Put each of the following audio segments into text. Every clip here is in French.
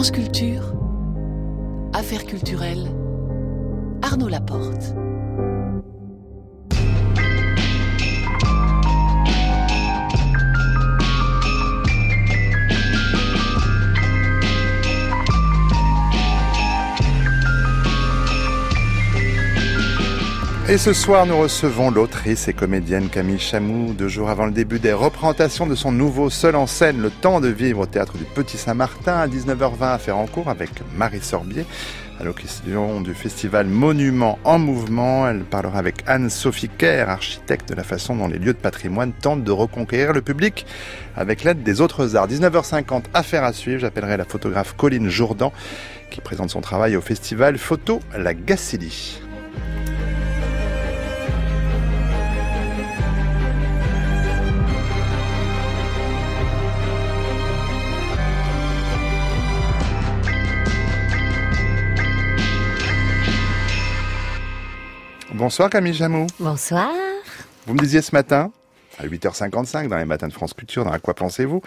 France Affaires culturelles, Arnaud Laporte. Et ce soir, nous recevons l'autrice et comédienne Camille Chamou, deux jours avant le début des représentations de son nouveau seul en scène, Le temps de vivre au théâtre du Petit Saint-Martin, à 19h20 à cours avec Marie Sorbier. À l'occasion du festival Monument en Mouvement, elle parlera avec Anne-Sophie Kerr, architecte de la façon dont les lieux de patrimoine tentent de reconquérir le public avec l'aide des autres arts. 19h50, affaire à suivre. J'appellerai la photographe Colline Jourdan qui présente son travail au festival Photo La Gacilly. Bonsoir Camille Jamou. Bonsoir. Vous me disiez ce matin, à 8h55 dans les matins de France Culture, dans À quoi pensez-vous,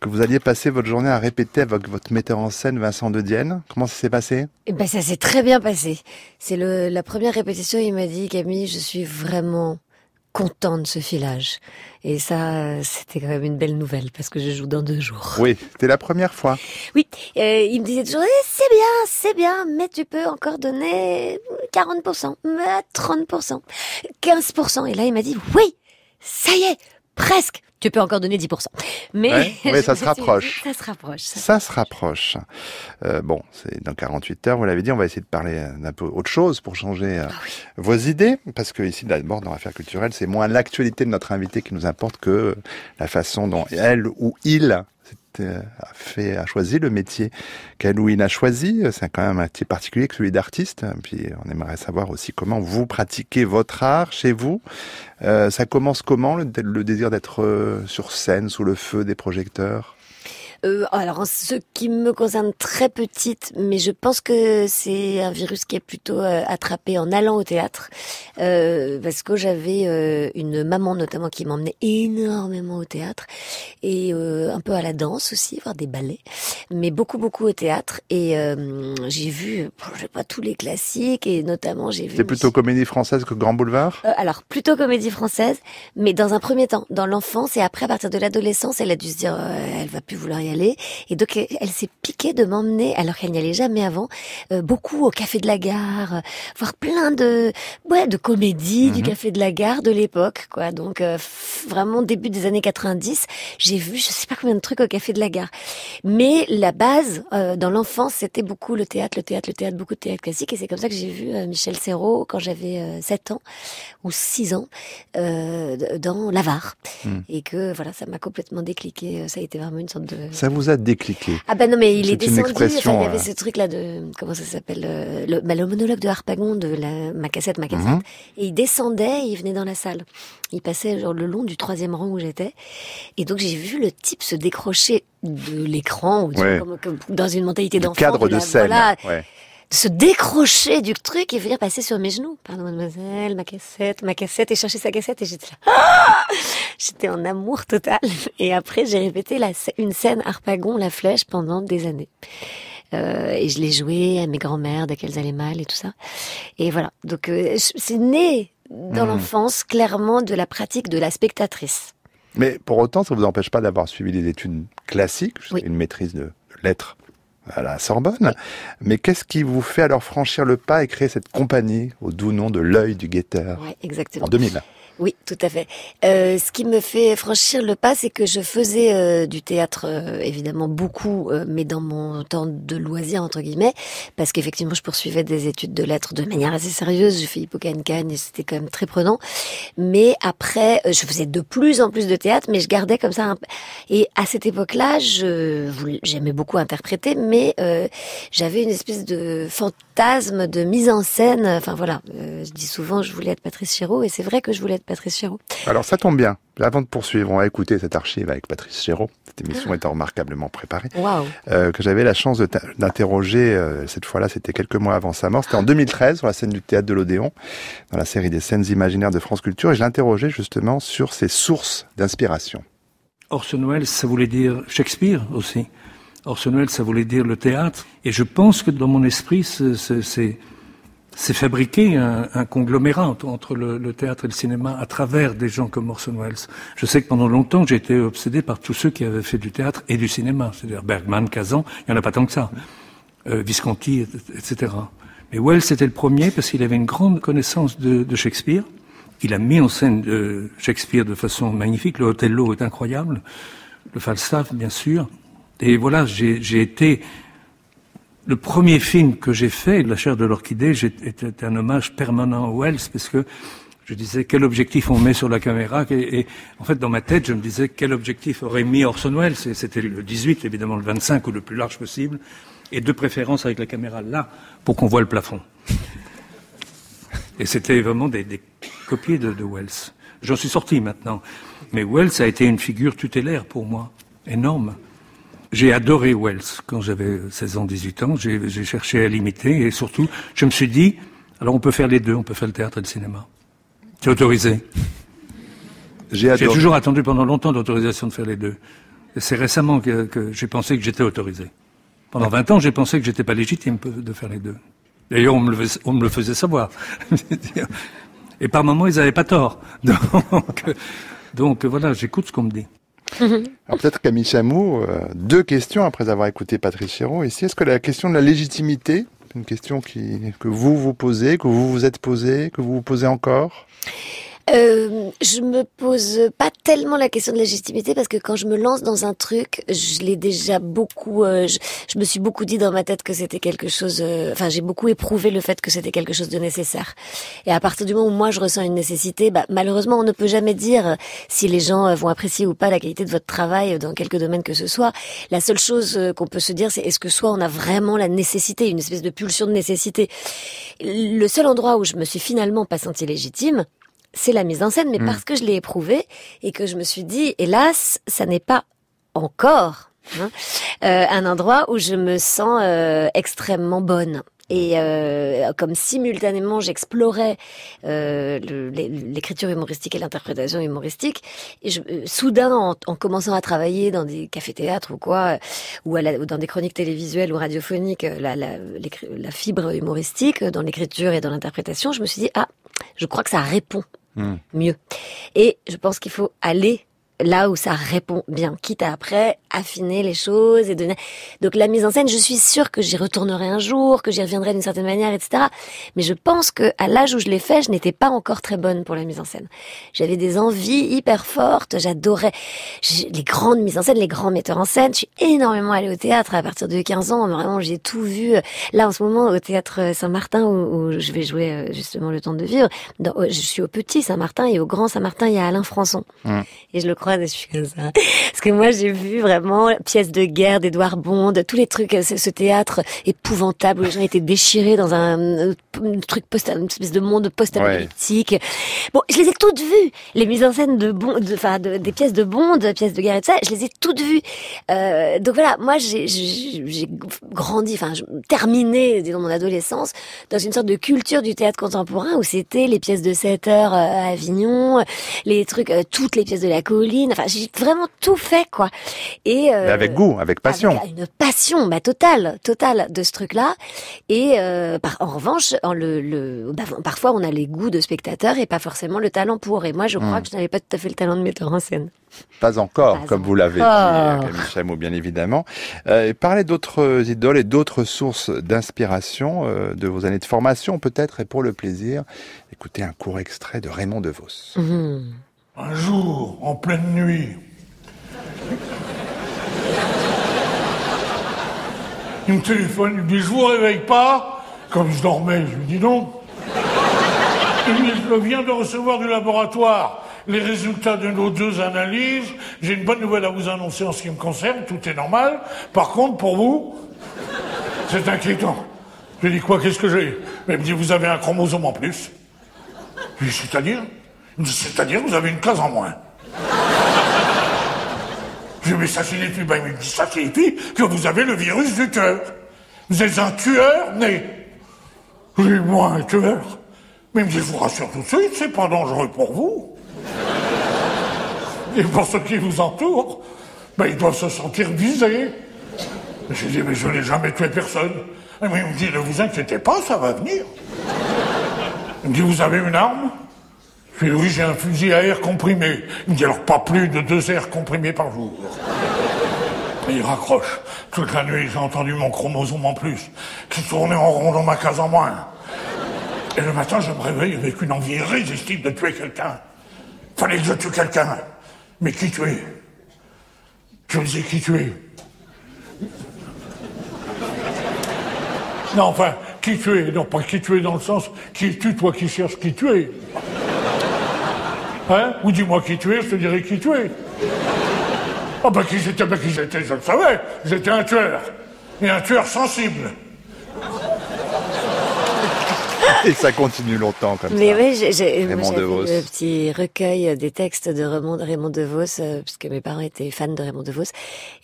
que vous alliez passer votre journée à répéter avec votre metteur en scène Vincent de Dienne. Comment ça s'est passé? Eh ben ça s'est très bien passé. C'est la première répétition, il m'a dit Camille, je suis vraiment content de ce filage. Et ça, c'était quand même une belle nouvelle parce que je joue dans deux jours. Oui, c'était la première fois. Oui, euh, il me disait toujours, eh, c'est bien, c'est bien, mais tu peux encore donner 40%, 30%, 15%. Et là, il m'a dit, oui, ça y est, presque tu peux encore donner 10%. Mais oui, ça se rapproche. Ça se rapproche. Ça, se rapproche. Euh, bon, c'est dans 48 heures, vous l'avez dit, on va essayer de parler d'un peu autre chose pour changer euh, ah vos idées, parce que ici, d'abord, dans l'affaire culturelle, c'est moins l'actualité de notre invité qui nous importe que la façon dont elle ou il a fait, a choisi le métier il a choisi. C'est quand même un métier particulier que celui d'artiste. Puis on aimerait savoir aussi comment vous pratiquez votre art chez vous. Euh, ça commence comment le, le désir d'être euh, sur scène sous le feu des projecteurs? Euh, alors, en ce qui me concerne très petite, mais je pense que c'est un virus qui est plutôt euh, attrapé en allant au théâtre, euh, parce que j'avais euh, une maman notamment qui m'emmenait énormément au théâtre et un peu à la danse aussi, voir des ballets, mais beaucoup beaucoup au théâtre. Et j'ai vu, je sais pas tous les classiques et notamment j'ai vu. C'est plutôt comédie française que Grand Boulevard? alors plutôt comédie française, mais dans un premier temps, dans l'enfance et après à partir de l'adolescence, elle a dû se dire, elle va plus vouloir y aller. Et donc, elle s'est piquée de m'emmener, alors qu'elle n'y allait jamais avant, euh, beaucoup au Café de la Gare, euh, voir plein de, ouais, de comédies du mhm. Café de la Gare de l'époque, quoi. Donc, euh, vraiment début des années 90, j'ai vu, je sais pas combien de trucs au Café de la Gare. Mais la base, dans l'enfance, c'était beaucoup le théâtre, le théâtre, le théâtre, beaucoup de théâtre classique. Et c'est comme ça que j'ai vu Michel Serrault quand j'avais 7 ans ou 6 ans dans L'Avare. Hmm. Et que, voilà, ça m'a complètement décliqué. Ça a été vraiment une sorte de... Ça vous a décliqué Ah ben non, mais il est, descendu. il y avait euh, ce truc-là de comment ça s'appelle euh, le, bah, le monologue de Harpagon de la, ma cassette, ma cassette. Mhm. Et il descendait, il venait dans la salle. Il passait genre le long du troisième rang où j'étais, et donc j'ai vu le type se décrocher de l'écran dans une mentalité d'enfant. Cadre de scène. ouais se décrocher du truc et venir passer sur mes genoux. Pardon, mademoiselle, ma cassette, ma cassette, et chercher sa cassette, et j'étais là. Ah j'étais en amour total. Et après, j'ai répété la, une scène Harpagon, la flèche, pendant des années. Euh, et je l'ai joué à mes grands-mères dès qu'elles allaient mal et tout ça. Et voilà. Donc, euh, c'est né dans hmm. l'enfance, clairement, de la pratique de la spectatrice. Mais pour autant, ça ne vous empêche pas d'avoir suivi des études classiques, une maîtrise de lettres à la Sorbonne. Mais qu'est-ce qui vous fait alors franchir le pas et créer cette compagnie au doux nom de l'œil du guetteur? Ouais, exactement. En 2000 oui, tout à fait. Euh, ce qui me fait franchir le pas, c'est que je faisais euh, du théâtre euh, évidemment beaucoup, euh, mais dans mon temps de loisir entre guillemets, parce qu'effectivement je poursuivais des études de lettres de manière assez sérieuse. Je fais Hippocagne et c'était quand même très prenant. Mais après, je faisais de plus en plus de théâtre, mais je gardais comme ça. Un... Et à cette époque-là, je j'aimais beaucoup interpréter, mais j'avais une espèce de fantasme de mise en scène. Enfin voilà, je dis souvent je voulais être Patrice Chéreau, et c'est vrai que je voulais être Patrice Chéreau. Alors ça tombe bien. Avant de poursuivre, on va écouter cette archive avec Patrice Chéreau. Cette émission ah. étant remarquablement préparée. Euh, que j'avais la chance d'interroger, euh, cette fois-là, c'était quelques mois avant sa mort. C'était en 2013, sur la scène du théâtre de l'Odéon, dans la série des scènes imaginaires de France Culture. Et je l'interrogeais justement sur ses sources d'inspiration. Orson Welles, ça voulait dire Shakespeare aussi. Orson Welles, ça voulait dire le théâtre. Et je pense que dans mon esprit, c'est fabriqué un, un, conglomérat entre le, théâtre et le cinéma à travers des gens comme Orson Welles. Je sais que pendant longtemps, j'ai été obsédé par tous ceux qui avaient fait du théâtre et du cinéma. C'est-à-dire Bergman, Kazan, il n'y en a pas tant que ça. Euh, Visconti, etc. Mais Wells était le premier parce qu'il avait une grande connaissance de, de Shakespeare. Il a mis en scène euh, Shakespeare de façon magnifique. Le Othello est incroyable. Le Falstaff, bien sûr. Et voilà, j'ai été... Le premier film que j'ai fait, La chair de l'orchidée, était un hommage permanent à Wells, parce que je disais quel objectif on met sur la caméra, et, en fait dans ma tête je me disais quel objectif aurait mis Orson Welles, c'était le 18 évidemment le 25 ou le plus large possible, et de préférence avec la caméra là pour qu'on voit le plafond. Et c'était vraiment des, des copies de, de Wells. J'en suis sorti maintenant, mais Wells a été une figure tutélaire pour moi, énorme. J'ai adoré Wells quand j'avais 16 ans, 18 ans. J'ai cherché à l'imiter et surtout, je me suis dit, alors on peut faire les deux, on peut faire le théâtre et le cinéma. C'est autorisé? J'ai toujours attendu pendant longtemps l'autorisation de faire les deux. C'est récemment que, que j'ai pensé que j'étais autorisé. Pendant 20 ans, j'ai pensé que j'étais pas légitime de faire les deux. D'ailleurs, on, me le, on me le faisait savoir. et par moments, ils n'avaient pas tort. Donc, donc voilà, j'écoute ce qu'on me dit. Alors peut-être Camille Chamou, euh, deux questions après avoir écouté Patrice Chéreau ici. Est-ce que la question de la légitimité, une question que vous vous posez, que vous vous êtes posé, que vous vous posez encore? Euh, je me pose pas tellement la question de légitimité parce que quand je me lance dans un truc, je l'ai déjà beaucoup. Euh, je, me suis beaucoup dit dans ma tête que c'était quelque chose. Euh, enfin, j'ai beaucoup éprouvé le fait que c'était quelque chose de nécessaire. Et à partir du moment où moi je ressens une nécessité, bah, malheureusement, on ne peut jamais dire si les gens vont apprécier ou pas la qualité de votre travail dans quelque domaine que ce soit. La seule chose qu'on peut se dire, c'est est-ce que soit on a vraiment la nécessité, une espèce de pulsion de nécessité. Le seul endroit où je me suis finalement pas sentie légitime, c'est la mise en scène, mais hmm. parce que je l'ai éprouvé et que je me suis dit, hélas, ça n'est pas encore hein, euh, un endroit où je me sens euh, extrêmement bonne. Et euh, comme simultanément j'explorais l'écriture humoristique et l'interprétation humoristique, et je, soudain en, en, commençant à travailler dans des cafés-théâtres ou quoi, ou, à ou dans des chroniques télévisuelles ou radiophoniques, la, la, la fibre humoristique dans l'écriture et dans l'interprétation, je me suis dit ah, je crois que ça répond Hmm. mieux. Et je pense qu'il faut aller là où ça répond bien, quitte à après affiner les choses et donner. Donc la mise en scène, je suis sûre que j'y retournerai un jour, que j'y reviendrai d'une certaine manière, etc. Mais je pense que à l'âge où je l'ai fait, je n'étais pas encore très bonne pour la mise en scène. J'avais des envies hyper fortes, j'adorais les grandes mises en scène, les grands metteurs en scène. Je suis énormément allée au théâtre à partir de 15 ans. Vraiment, j'ai tout vu. Là, en ce moment, au théâtre Saint-Martin, où, je vais jouer euh, justement le temps de vivre. je suis au petit Saint-Martin et au grand Saint-Martin, il y a Alain Françon. Hmm. Et je le crois je suis comme ça. Parce que moi, j'ai vu vraiment pièces de guerre d'Edouard Bond, tous les trucs, ce théâtre épouvantable où les gens étaient déchirés dans un, truc post, une espèce de monde post-apocalyptique. Bon, je les ai toutes vues. Les mises en scène de Bond, enfin, des pièces de Bond, pièces de guerre et tout ça, je les ai toutes vues. Euh, donc voilà, moi, j'ai grandi, enfin, terminé, disons, mon adolescence dans une sorte de culture du théâtre contemporain où c'était les pièces de 7 heures euh, à Avignon, les trucs, euh, toutes les pièces de la colline, Enfin, j'ai vraiment tout fait, quoi. Et euh, avec goût, avec passion. Avec une passion, bah totale, totale de ce truc-là. Et euh, par, en revanche, en le, le bah, parfois on a les goûts de spectateurs et pas forcément le talent pour. Et moi, je crois hmm. que je n'avais pas tout à fait le talent de metteur en scène. Pas encore, comme vous l'avez dit, euh, Camille Chameau, bien évidemment. Euh, parlez d'autres idoles et d'autres sources d'inspiration euh, de vos années de formation, peut-être, et pour le plaisir, écoutez un court extrait de Raymond DeVos. Mmh. Un jour, en pleine nuit, il me téléphone, il me dit Je vous réveille pas. Comme je dormais, je lui dis non. Il me dit Je viens de recevoir du laboratoire les résultats de nos deux analyses. J'ai une bonne nouvelle à vous annoncer en ce qui me concerne, tout est normal. Par contre, pour vous, c'est inquiétant. Je lui dis quoi, qu'est-ce que j'ai? Il me dit Vous avez un chromosome en plus. Je lui dis C'est-à-dire? C'est-à-dire que vous avez une case en moins. Je mais ça signifie, ben, il me dit, ça signifie que vous avez le virus du cœur. Vous êtes un tueur né. Je moi, un tueur. Mais il me dit, je vous rassure tout de suite, c'est pas dangereux pour vous. Et pour ceux qui vous entourent, ben, ils doivent se sentir visés. J'ai dit, mais je n'ai jamais tué personne. Et il me dit, ne vous inquiétez pas, ça va venir. Il me dit, vous avez une arme? Oui, j'ai un fusil à air comprimé. Il me dit, alors pas plus de deux airs comprimés par jour. Il raccroche. Toute la nuit, j'ai entendu mon chromosome en plus, qui tournait en rond dans ma case en moins. Et le matin, je me réveille avec une envie irrésistible de tuer quelqu'un. Fallait que je tue quelqu'un. Mais qui tuer? Je me dis qui tuer? Non, enfin, qui tuer? Non, pas qui tuer dans le sens qui tue, toi qui cherches qui tuer. Hein? Ou dis-moi qui tuer, je te dirai qui tuer. Ah ben qui j'étais, ben qui j'étais, je le savais. J'étais un tueur. Et un tueur sensible. Et ça continue longtemps comme Mais ça. oui, j'ai- le petit recueil des textes de Raymond, Raymond DeVos, euh, parce que mes parents étaient fans de Raymond DeVos,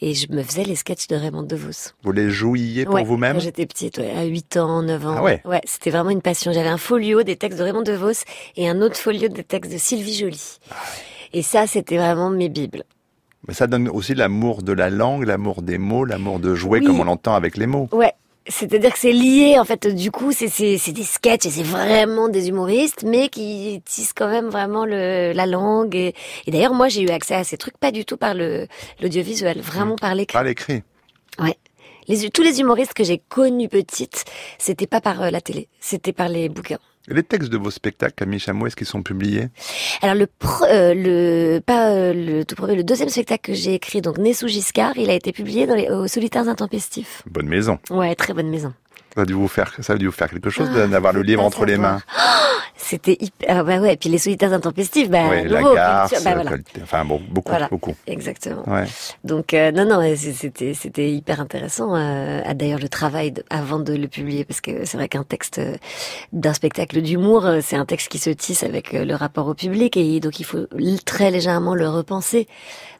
et je me faisais les sketchs de Raymond DeVos. Vous les jouiez pour Ouais, vous-même Quand j'étais petite, ouais, à 8 ans, 9 ans. Ah ouais. c'était vraiment une passion. J'avais un folio des textes de Raymond DeVos et un autre folio des textes de Sylvie Joly. Ah Et ça, c'était vraiment mes bibles. Mais ça donne aussi l'amour de la langue, l'amour des mots, l'amour de jouer Oui. comme on l'entend avec les mots. Ouais. C'est-à-dire que c'est lié, en fait, du coup, c'est, c'est, c'est des sketchs et c'est vraiment des humoristes, mais qui tissent quand même vraiment le, la langue. Et, et d'ailleurs, moi, j'ai eu accès à ces trucs pas du tout par le, l'audiovisuel, vraiment par l'écrit. Pas l'écrit. Ouais. Les, tous les humoristes que j'ai connus petites, c'était pas par euh, la télé, c'était par les bouquins. Les textes de vos spectacles, Camille Chameau, est-ce qu'ils sont publiés? Alors le pre- euh, le pas euh, le tout premier, le deuxième spectacle que j'ai écrit, donc Né sous Giscard, il a été publié dans les aux Solitaires Intempestifs. Bonne maison. Ouais, très bonne maison. Ça a dû vous faire, ça a dû vous faire quelque chose Ah, d'avoir le c'est livre entre les mains. C'était hyper, ah bah ouais, et puis les Solitaires Intempestifs, bah oui, la garce, bah voilà. Enfin bon, beaucoup, Voilà. beaucoup. Exactement. Ouais. Donc euh, non non, c'était c'était hyper intéressant. Euh, ah, D'ailleurs le travail de- avant de le publier parce que c'est vrai qu'un texte euh, d'un spectacle d'humour, c'est un texte qui se tisse avec le rapport au public et donc il faut très légèrement le repenser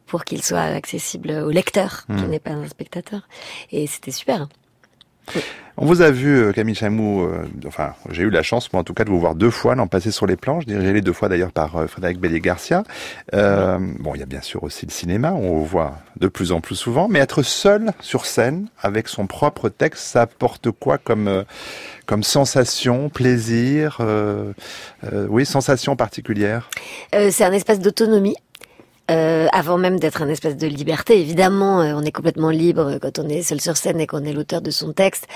pour qu'il soit accessible au lecteur qui Hmm. n'est pas un spectateur. Et c'était super. On vous a vu, euh, Camille Chamou, euh, enfin, j'ai eu la chance, moi en tout cas, de vous voir deux fois l'an passé sur les planches, dirigé les deux fois d'ailleurs par euh, Frédéric Bellier-Garcia. Euh, bon, il y a bien sûr aussi le cinéma, on vous voit de plus en plus souvent, mais être seul sur scène, avec son propre texte, ça apporte quoi comme, euh, comme sensation, plaisir, euh, euh, oui, sensation particulière? Euh, c'est un espace d'autonomie. Euh, avant même d'être un espace de liberté, évidemment, euh, on est complètement libre quand on est seul sur scène et qu'on est l'auteur de son texte.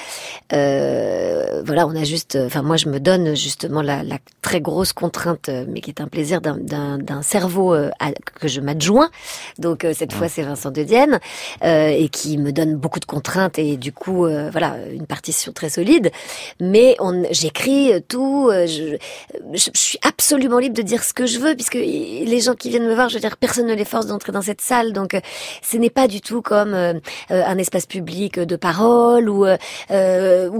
Euh, voilà, on a juste, enfin moi je me donne justement la, la très grosse contrainte, euh, mais qui est un plaisir d'un- cerveau euh, à- que je m'adjoins. Donc euh, cette fois c'est Vincent de Dienne euh, et qui me donne beaucoup de contraintes et du coup euh, voilà une partition très solide. Mais on, j'écris tout, euh, je, je, je suis absolument libre de dire ce que je veux puisque les gens qui viennent me voir, je veux dire, personne ne les force d'entrer dans cette salle, donc euh, ce n'est pas du tout comme euh, euh, un espace public de parole ou euh, euh,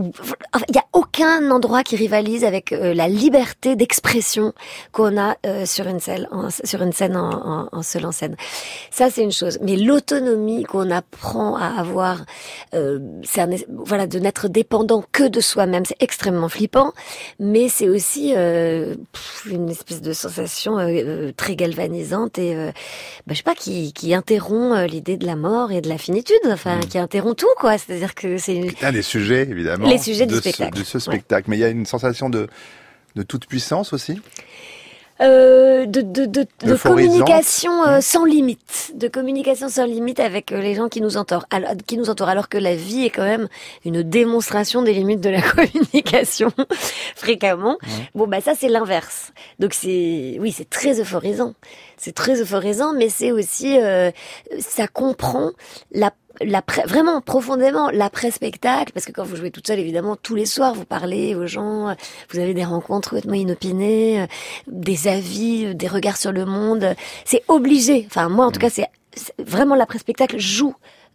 il y a aucun endroit qui rivalise avec euh, la liberté d'expression qu'on a euh, sur une scène, en, sur une scène en, en, en scène. Ça c'est une chose, mais l'autonomie qu'on apprend à avoir, euh, c'est voilà de n'être dépendant que de soi-même, c'est extrêmement flippant, mais c'est aussi euh, une espèce de sensation euh, euh, très galvanisante et euh, bah, je sais pas qui, qui interrompt euh, l'idée de la mort et de la finitude, enfin qui interrompt tout quoi. C'est-à-dire que c'est une... Un des sujets, évidemment, Les sujets du de, spectacle, Ce, de ce ouais. spectacle. Mais il y a une sensation de, de toute puissance aussi? Euh, de, de, de, de communication euh, sans limite, de communication sans limite avec euh, les gens qui nous entourent, alors, qui nous entourent, alors que la vie est quand même une démonstration des limites de la communication fréquemment. Bon bah ça c'est l'inverse. Donc c'est oui c'est très euphorisant, c'est très euphorisant, mais c'est aussi euh, ça comprend la l'après vraiment profondément l'après-spectacle parce que quand vous jouez toute seule évidemment tous les soirs vous parlez aux gens euh, vous avez des rencontres complètement inopinées euh, des avis euh, des regards sur le monde. C'est obligé. Enfin moi en tout cas c'est vraiment l'après-spectacle joue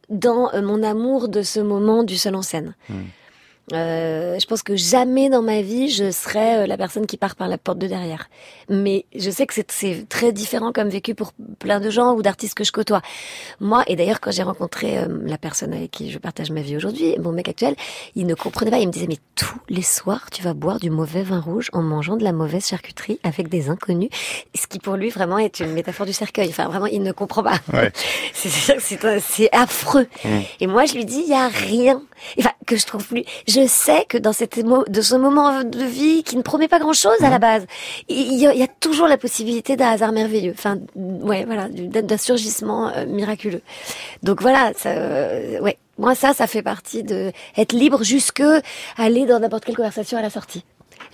dans mon amour de ce moment du seul en scène Euh, je pense que jamais dans ma vie je serai euh, la personne qui part par la porte de derrière. Mais je sais que c'est très différent comme vécu pour plein de gens ou d'artistes que je côtoie. Moi, et d'ailleurs quand j'ai rencontré euh, la personne avec qui je partage ma vie aujourd'hui, mon mec actuel, il ne comprenait pas. Il me disait mais tous les soirs tu vas boire du mauvais vin rouge en mangeant de la mauvaise charcuterie avec des inconnus, ce qui pour lui vraiment est une métaphore du cercueil. Enfin vraiment, il ne comprend pas. Ouais. c'est affreux. Mmh. Et moi je lui dis il y a rien. Enfin que je trouve plus je sais que dans cette de ce moment de vie qui ne promet pas grand-chose à la mhm. base, il y, a, toujours la possibilité d'un hasard merveilleux. Enfin, ouais, voilà, d'un surgissement euh, miraculeux. Donc voilà, ça, euh, ouais. Moi, ça, ça fait partie de être libre jusque aller dans n'importe quelle conversation à la sortie.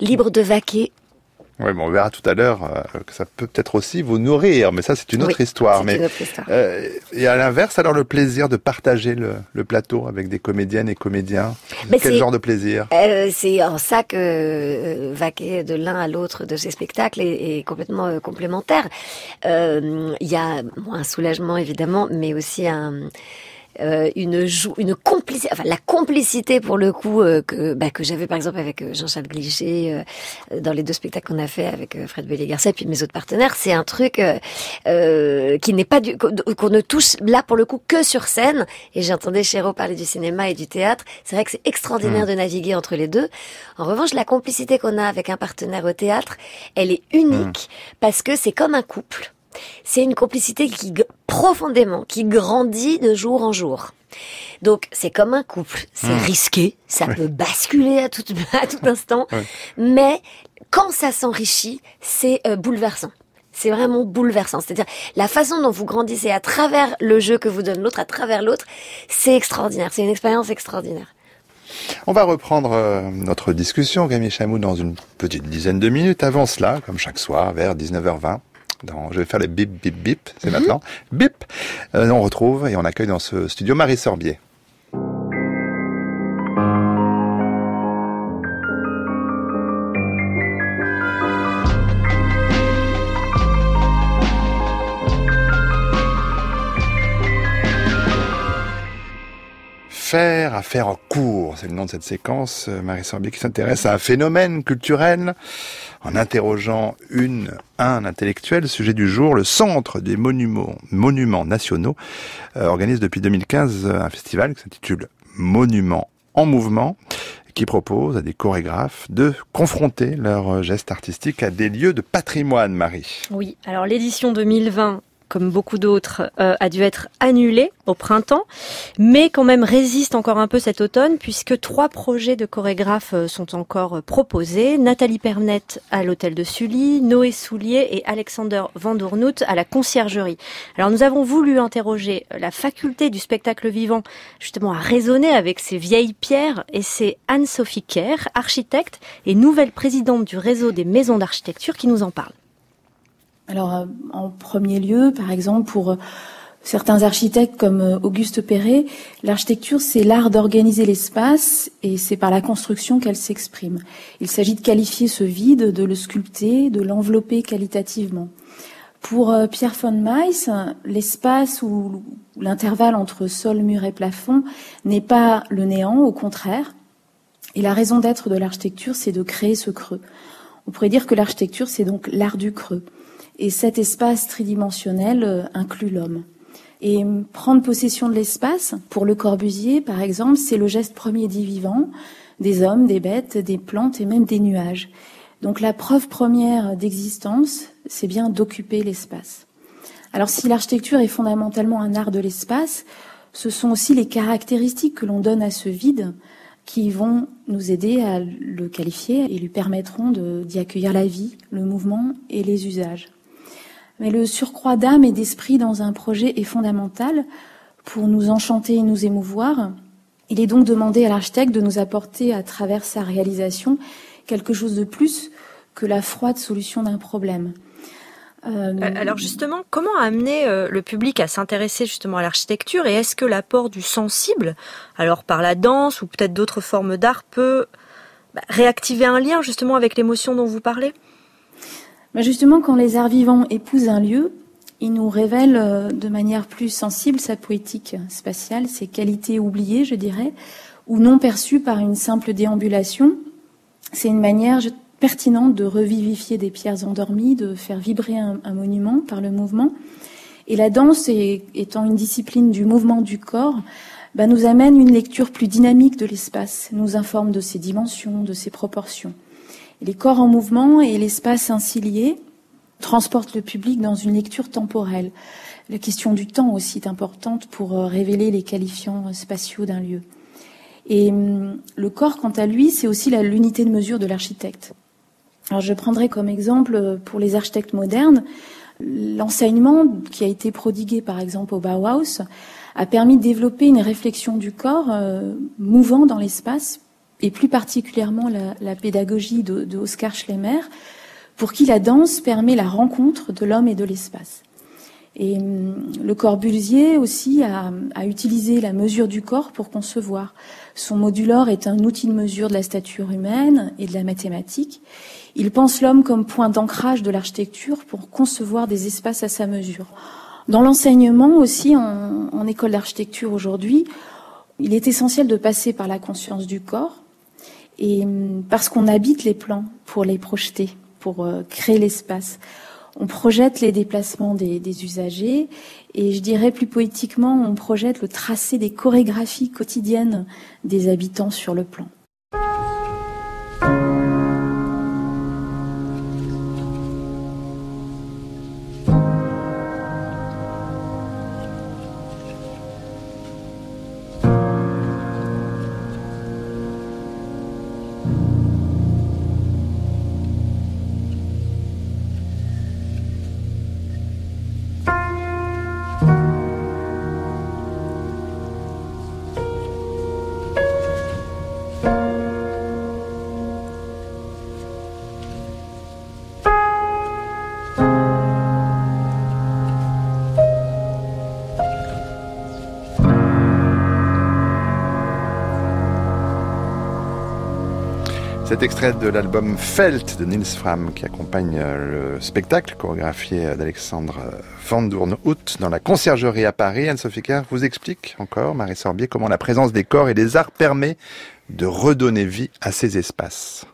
Libre de vaquer oui, bon, on verra tout à l'heure euh, que ça peut peut-être aussi vous nourrir, mais ça c'est une autre histoire. Mais une autre histoire. Euh, et à l'inverse, alors le plaisir de partager le, le, plateau avec des comédiennes et comédiens, quel genre de plaisir? Euh, C'est en ça que vaquer de l'un à l'autre de ces spectacles est, est complètement complémentaire. Il y a bon, un soulagement évidemment, mais aussi un euh, une une complicité, enfin la complicité pour le coup euh, que bah, que j'avais par exemple avec euh, Jean-Charles Glichet dans les deux spectacles qu'on a fait avec Fred Bellé-Garcia et puis mes autres partenaires, c'est un truc qui n'est pas du qu'on ne touche là pour le coup que sur scène. Et j'entendais Chéreau parler du cinéma et du théâtre. C'est vrai que c'est extraordinaire mmh. de naviguer entre les deux. En revanche, la complicité qu'on a avec un partenaire au théâtre, elle est unique mmh. parce que c'est comme un couple. C'est une complicité qui profondément, qui grandit de jour en jour. Donc c'est comme un couple, c'est hmm. risqué, ça peut basculer à tout, à tout instant, mais quand ça s'enrichit, c'est euh, bouleversant. C'est vraiment bouleversant. C'est-à-dire la façon dont vous grandissez à travers le jeu que vous donne l'autre, à travers l'autre, c'est extraordinaire. C'est une expérience extraordinaire. On va reprendre euh, notre discussion, Camille Chamou, dans une petite dizaine de minutes. Avant cela, comme chaque soir, vers 19h20, je vais faire les bip bip bip, c'est mhm. maintenant. Bip. Euh, on retrouve et on accueille dans ce studio Marie Sorbier. Faire, à faire en cours. C'est le nom de cette séquence, euh, Marie Sorbier, qui s'intéresse à un phénomène culturel en interrogeant une, un intellectuel. Sujet du jour, le Centre des Monuments, Nationaux euh, organise depuis 2015 un festival qui s'intitule Monuments en mouvement qui propose à des chorégraphes de confronter leurs gestes artistiques à des lieux de patrimoine, Marie. Oui, alors l'édition 2020 comme beaucoup d'autres, euh, a dû être annulé au printemps, mais quand même résiste encore un peu cet automne puisque trois projets de chorégraphes euh, sont encore euh, proposés. Nathalie Pernette à l'hôtel de Sully, Noé Soulier et Alexander Vandournout à la conciergerie. Alors nous avons voulu interroger la faculté du spectacle vivant justement à raisonner avec ces vieilles pierres et c'est Anne-Sophie Kerr, architecte et nouvelle présidente du réseau des maisons d'architecture qui nous en parle. Alors, euh, en premier lieu, par exemple, pour euh, certains architectes comme euh, Auguste Perret, l'architecture, c'est l'art d'organiser l'espace et c'est par la construction qu'elle s'exprime. Il s'agit de qualifier ce vide, de le sculpter, de l'envelopper qualitativement. Pour Pierre von Meis, l'espace ou l'intervalle entre sol, mur et plafond n'est pas le néant, au contraire. Et la raison d'être de l'architecture, c'est de créer ce creux. On pourrait dire que l'architecture, c'est donc l'art du creux. Et cet espace tridimensionnel euh, inclut l'homme. Et prendre possession de l'espace, pour Le Corbusier, par exemple, c'est le geste premier dit vivant, des hommes, des bêtes, des plantes et même des nuages. Donc la preuve première d'existence, c'est bien d'occuper l'espace. Alors si l'architecture est fondamentalement un art de l'espace, ce sont aussi les caractéristiques que l'on donne à ce vide qui vont nous aider à le qualifier et lui permettront d'y accueillir la vie, le mouvement et les usages. Mais le surcroît d'âme et d'esprit dans un projet est fondamental pour nous enchanter et nous émouvoir. Il est donc demandé à l'architecte de nous apporter à travers sa réalisation quelque chose de plus que la froide solution d'un problème. Euh, euh, alors justement, comment amener euh, le public à s'intéresser justement à l'architecture? Et est-ce que l'apport du sensible, alors par la danse ou peut-être d'autres formes d'art, peut bah, réactiver un lien justement avec l'émotion dont vous parlez? Justement, quand les arts vivants épousent un lieu, ils nous révèlent euh, de manière plus sensible sa poétique spatiale, ses qualités oubliées, je dirais, ou non perçue par une simple déambulation. C'est une manière pertinente de revivifier des pierres endormies, de faire vibrer un, monument par le mouvement. Et la danse, étant une discipline du mouvement du corps, bah, nous amène une lecture plus dynamique de l'espace, nous informe de ses dimensions, de ses proportions. Les corps en mouvement et l'espace ainsi transportent le public dans une lecture temporelle. La question du temps aussi est importante pour euh, révéler les qualifiants spatiaux d'un lieu. Et hum, le corps, quant à lui, c'est aussi l'unité de mesure de l'architecte. Alors je prendrai comme exemple euh, pour les architectes modernes l'enseignement qui a été prodigué par exemple au Bauhaus a permis de développer une réflexion du corps euh, mouvant dans l'espace et plus particulièrement la, pédagogie de, Oscar Schlemmer pour qui la danse permet la rencontre de l'homme et de l'espace. Et hum, le Corbusier aussi a, utilisé la mesure du corps pour concevoir. Son modulor est un outil de mesure de la stature humaine et de la mathématique. Il pense l'homme comme point d'ancrage de l'architecture pour concevoir des espaces à sa mesure. Dans l'enseignement aussi, en école d'architecture aujourd'hui, il est essentiel de passer par la conscience du corps, et hum, parce qu'on habite les plans pour les projeter, pour euh, créer l'espace on projette les déplacements des, usagers et je dirais plus poétiquement, on projette le tracé des chorégraphies quotidiennes des habitants sur le plan. Cet extrait de l'album Felt de Nils Fram qui accompagne euh, le spectacle chorégraphié d'Alexandre Van Doornhout dans la conciergerie à Paris. Anne-Sophie Kerr vous explique encore, Marie Sorbier, comment la présence des corps et des arts permet de redonner vie à ces espaces.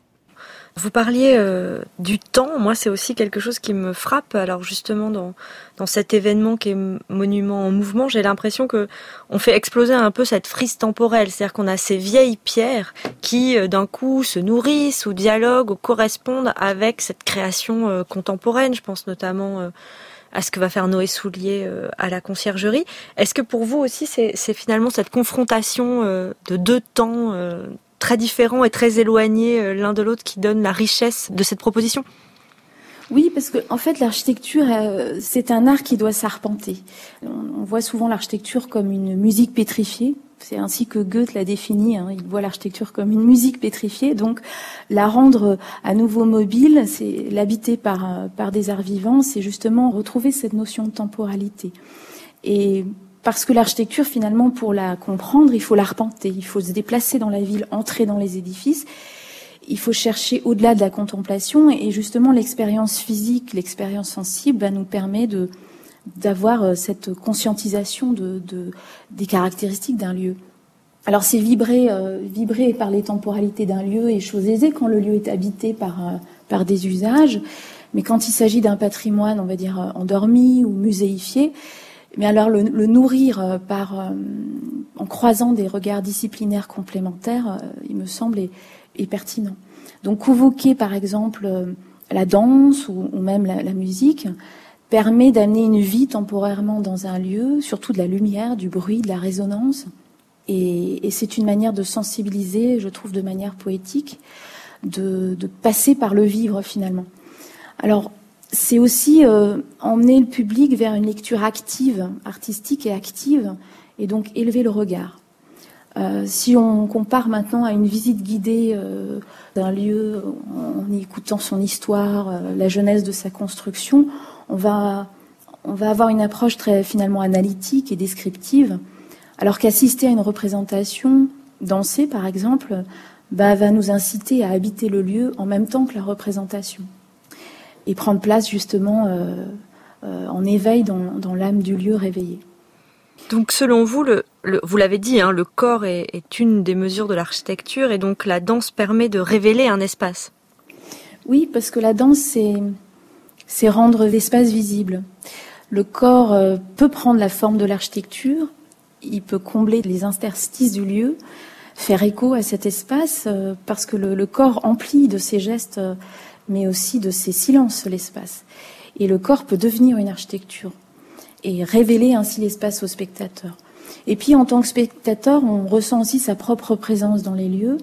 Vous parliez euh, du temps, moi c'est aussi quelque chose qui me frappe. Alors justement dans dans cet événement qui est monument en mouvement, j'ai l'impression que on fait exploser un peu cette frise temporelle, c'est-à-dire qu'on a ces vieilles pierres qui euh, d'un coup se nourrissent ou dialoguent ou correspondent avec cette création euh, contemporaine. Je pense notamment à ce que va faire Noé Soulier à la conciergerie. Est-ce que pour vous aussi c'est finalement cette confrontation de deux temps très différents et très éloignés euh, l'un de l'autre qui donne la richesse de cette proposition oui, parce que en fait, l'architecture, euh, c'est un art qui doit s'arpenter. On, voit souvent l'architecture comme une musique pétrifiée. C'est ainsi que Goethe l'a défini. Hein. Il voit l'architecture comme une musique pétrifiée. Donc, la rendre à nouveau mobile, c'est l'habiter par euh, par des arts vivants, c'est justement retrouver cette notion de temporalité. Et parce que l'architecture, finalement, pour la comprendre, il faut l'arpenter, il faut se déplacer dans la ville, entrer dans les édifices. Il faut chercher au-delà de la contemplation et justement l'expérience physique, l'expérience sensible nous permet de d'avoir euh, cette conscientisation de, des caractéristiques d'un lieu. Alors c'est vibrer, euh, vibrer par les temporalités d'un lieu et chose aisée quand le lieu est habité par, euh, par des usages, mais quand il s'agit d'un patrimoine, on va dire, endormi ou muséifié, mais alors le, nourrir euh, par, euh, en croisant des regards disciplinaires complémentaires, euh, il me semble, est, pertinent. Donc convoquer par exemple la danse ou, même la, musique permet d'amener une vie temporairement dans un lieu, surtout de la lumière, du bruit, de la résonance. Et, c'est une manière de sensibiliser, je trouve, de manière poétique, de, de passer par le vivre finalement. Alors, c'est aussi euh, emmener le public vers une lecture active, artistique et active, et donc élever le regard. Euh, si on compare maintenant à une visite guidée euh, d'un lieu en écoutant son histoire, la jeunesse de sa construction, on va, avoir une approche très finalement analytique et descriptive, alors qu'assister à une représentation dansée, par exemple, bah, va nous inciter à habiter le lieu en même temps que la représentation et prendre place justement euh, euh, en éveil dans, l'âme du lieu réveillé. Donc selon vous, le, vous l'avez dit, hein, le corps est, est une des mesures de l'architecture et donc la danse permet de révéler un espace. Oui, parce que la danse, c'est, c'est rendre l'espace visible. Le corps euh, peut prendre la forme de l'architecture, il peut combler les interstices du lieu, faire écho à cet espace, euh, parce que le, corps emplit de ses gestes, euh, mais aussi de ses silences l'espace. Et le corps peut devenir une architecture et révéler ainsi l'espace au spectateur. Et puis en tant que spectateur, on ressent aussi sa propre présence dans les lieux,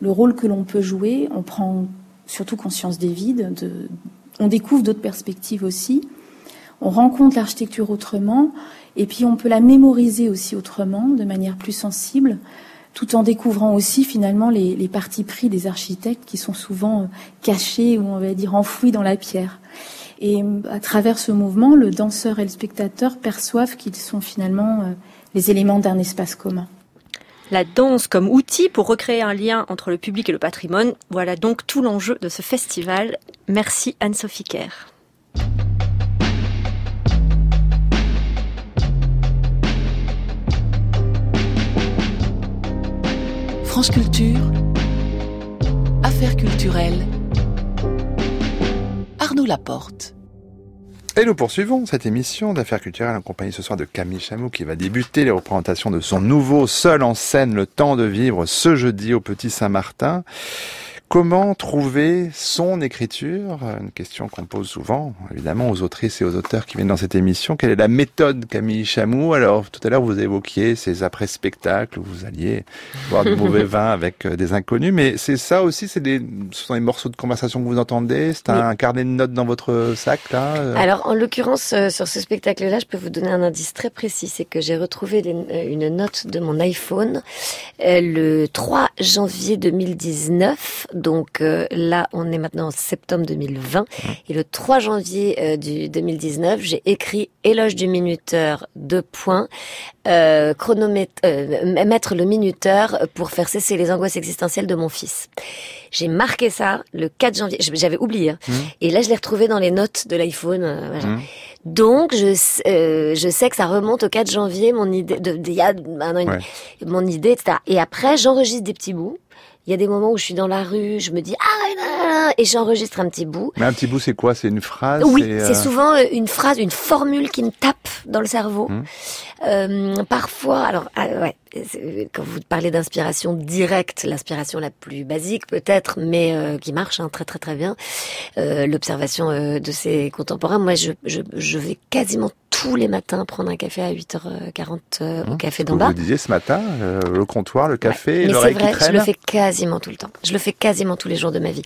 le rôle que l'on peut jouer, on prend surtout conscience des vides, de, on découvre d'autres perspectives aussi, on rencontre l'architecture autrement, et puis on peut la mémoriser aussi autrement, de manière plus sensible, tout en découvrant aussi finalement les, les partis pris des architectes qui sont souvent cachés ou on va dire enfouis dans la pierre. Et à travers ce mouvement, le danseur et le spectateur perçoivent qu'ils sont finalement euh, les éléments d'un espace commun. La danse comme outil pour recréer un lien entre le public et le patrimoine, voilà donc tout l'enjeu de ce festival. Merci Anne-Sophie Kerr. France Culture, Affaires culturelles, Arnaud Laporte. Et nous poursuivons cette émission d'affaires culturelles en compagnie ce soir de Camille Chamou qui va débuter les représentations de son nouveau seul en scène Le temps de vivre ce jeudi au Petit Saint-Martin. Comment trouver son écriture? Une question qu'on pose souvent, évidemment, aux autrices et aux auteurs qui viennent dans cette émission. Quelle est la méthode, Camille Chamou Alors, tout à l'heure, vous évoquiez ces après-spectacles où vous alliez boire de mauvais vin avec euh, des inconnus, mais c'est ça aussi, c'est des, ce sont des morceaux de conversation que vous entendez? C'est un carnet de notes dans votre sac, là euh? Alors, en l'occurrence, euh, sur ce spectacle-là, je peux vous donner un indice très précis, c'est que j'ai retrouvé une note de mon iPhone le 3 janvier 2019 donc euh, là, on est maintenant en septembre 2020. Et le 3 janvier euh, du 2019, j'ai écrit Éloge du minuteur, deux points, euh, chronomètre, euh, mettre le minuteur pour faire cesser les angoisses existentielles de mon fils. J'ai marqué ça le 4 janvier. J'avais oublié. Hein. Mmh. Et là, je l'ai retrouvé dans les notes de l'iPhone. Mmh. Donc, je, je sais que ça remonte au 4 janvier, mon idée, de, il y a un an et demi, mon idée, etc. Et après, j'enregistre des petits bouts. Il y a des moments où je suis dans la rue, je me dis ah et j'enregistre un petit bout. Mais un petit bout, c'est quoi? C'est une phrase? Oui, c'est euh, souvent euh, une phrase, une formule qui me tape dans le cerveau. Mmh. Euh, parfois, alors ah, ouais, quand vous parlez d'inspiration directe, l'inspiration la plus basique peut-être, mais euh, qui marche hein, très très très bien, euh, l'observation euh, de ses contemporains. Moi, je, je, je, vais quasiment tous les matins prendre un café à 8h40 euh, au mmh. café d'en bas. Vous disiez ce matin, le comptoir, le café, ouais, Mais c'est vrai, je le fais quasiment tout le temps. Je le fais quasiment tous les jours de ma vie.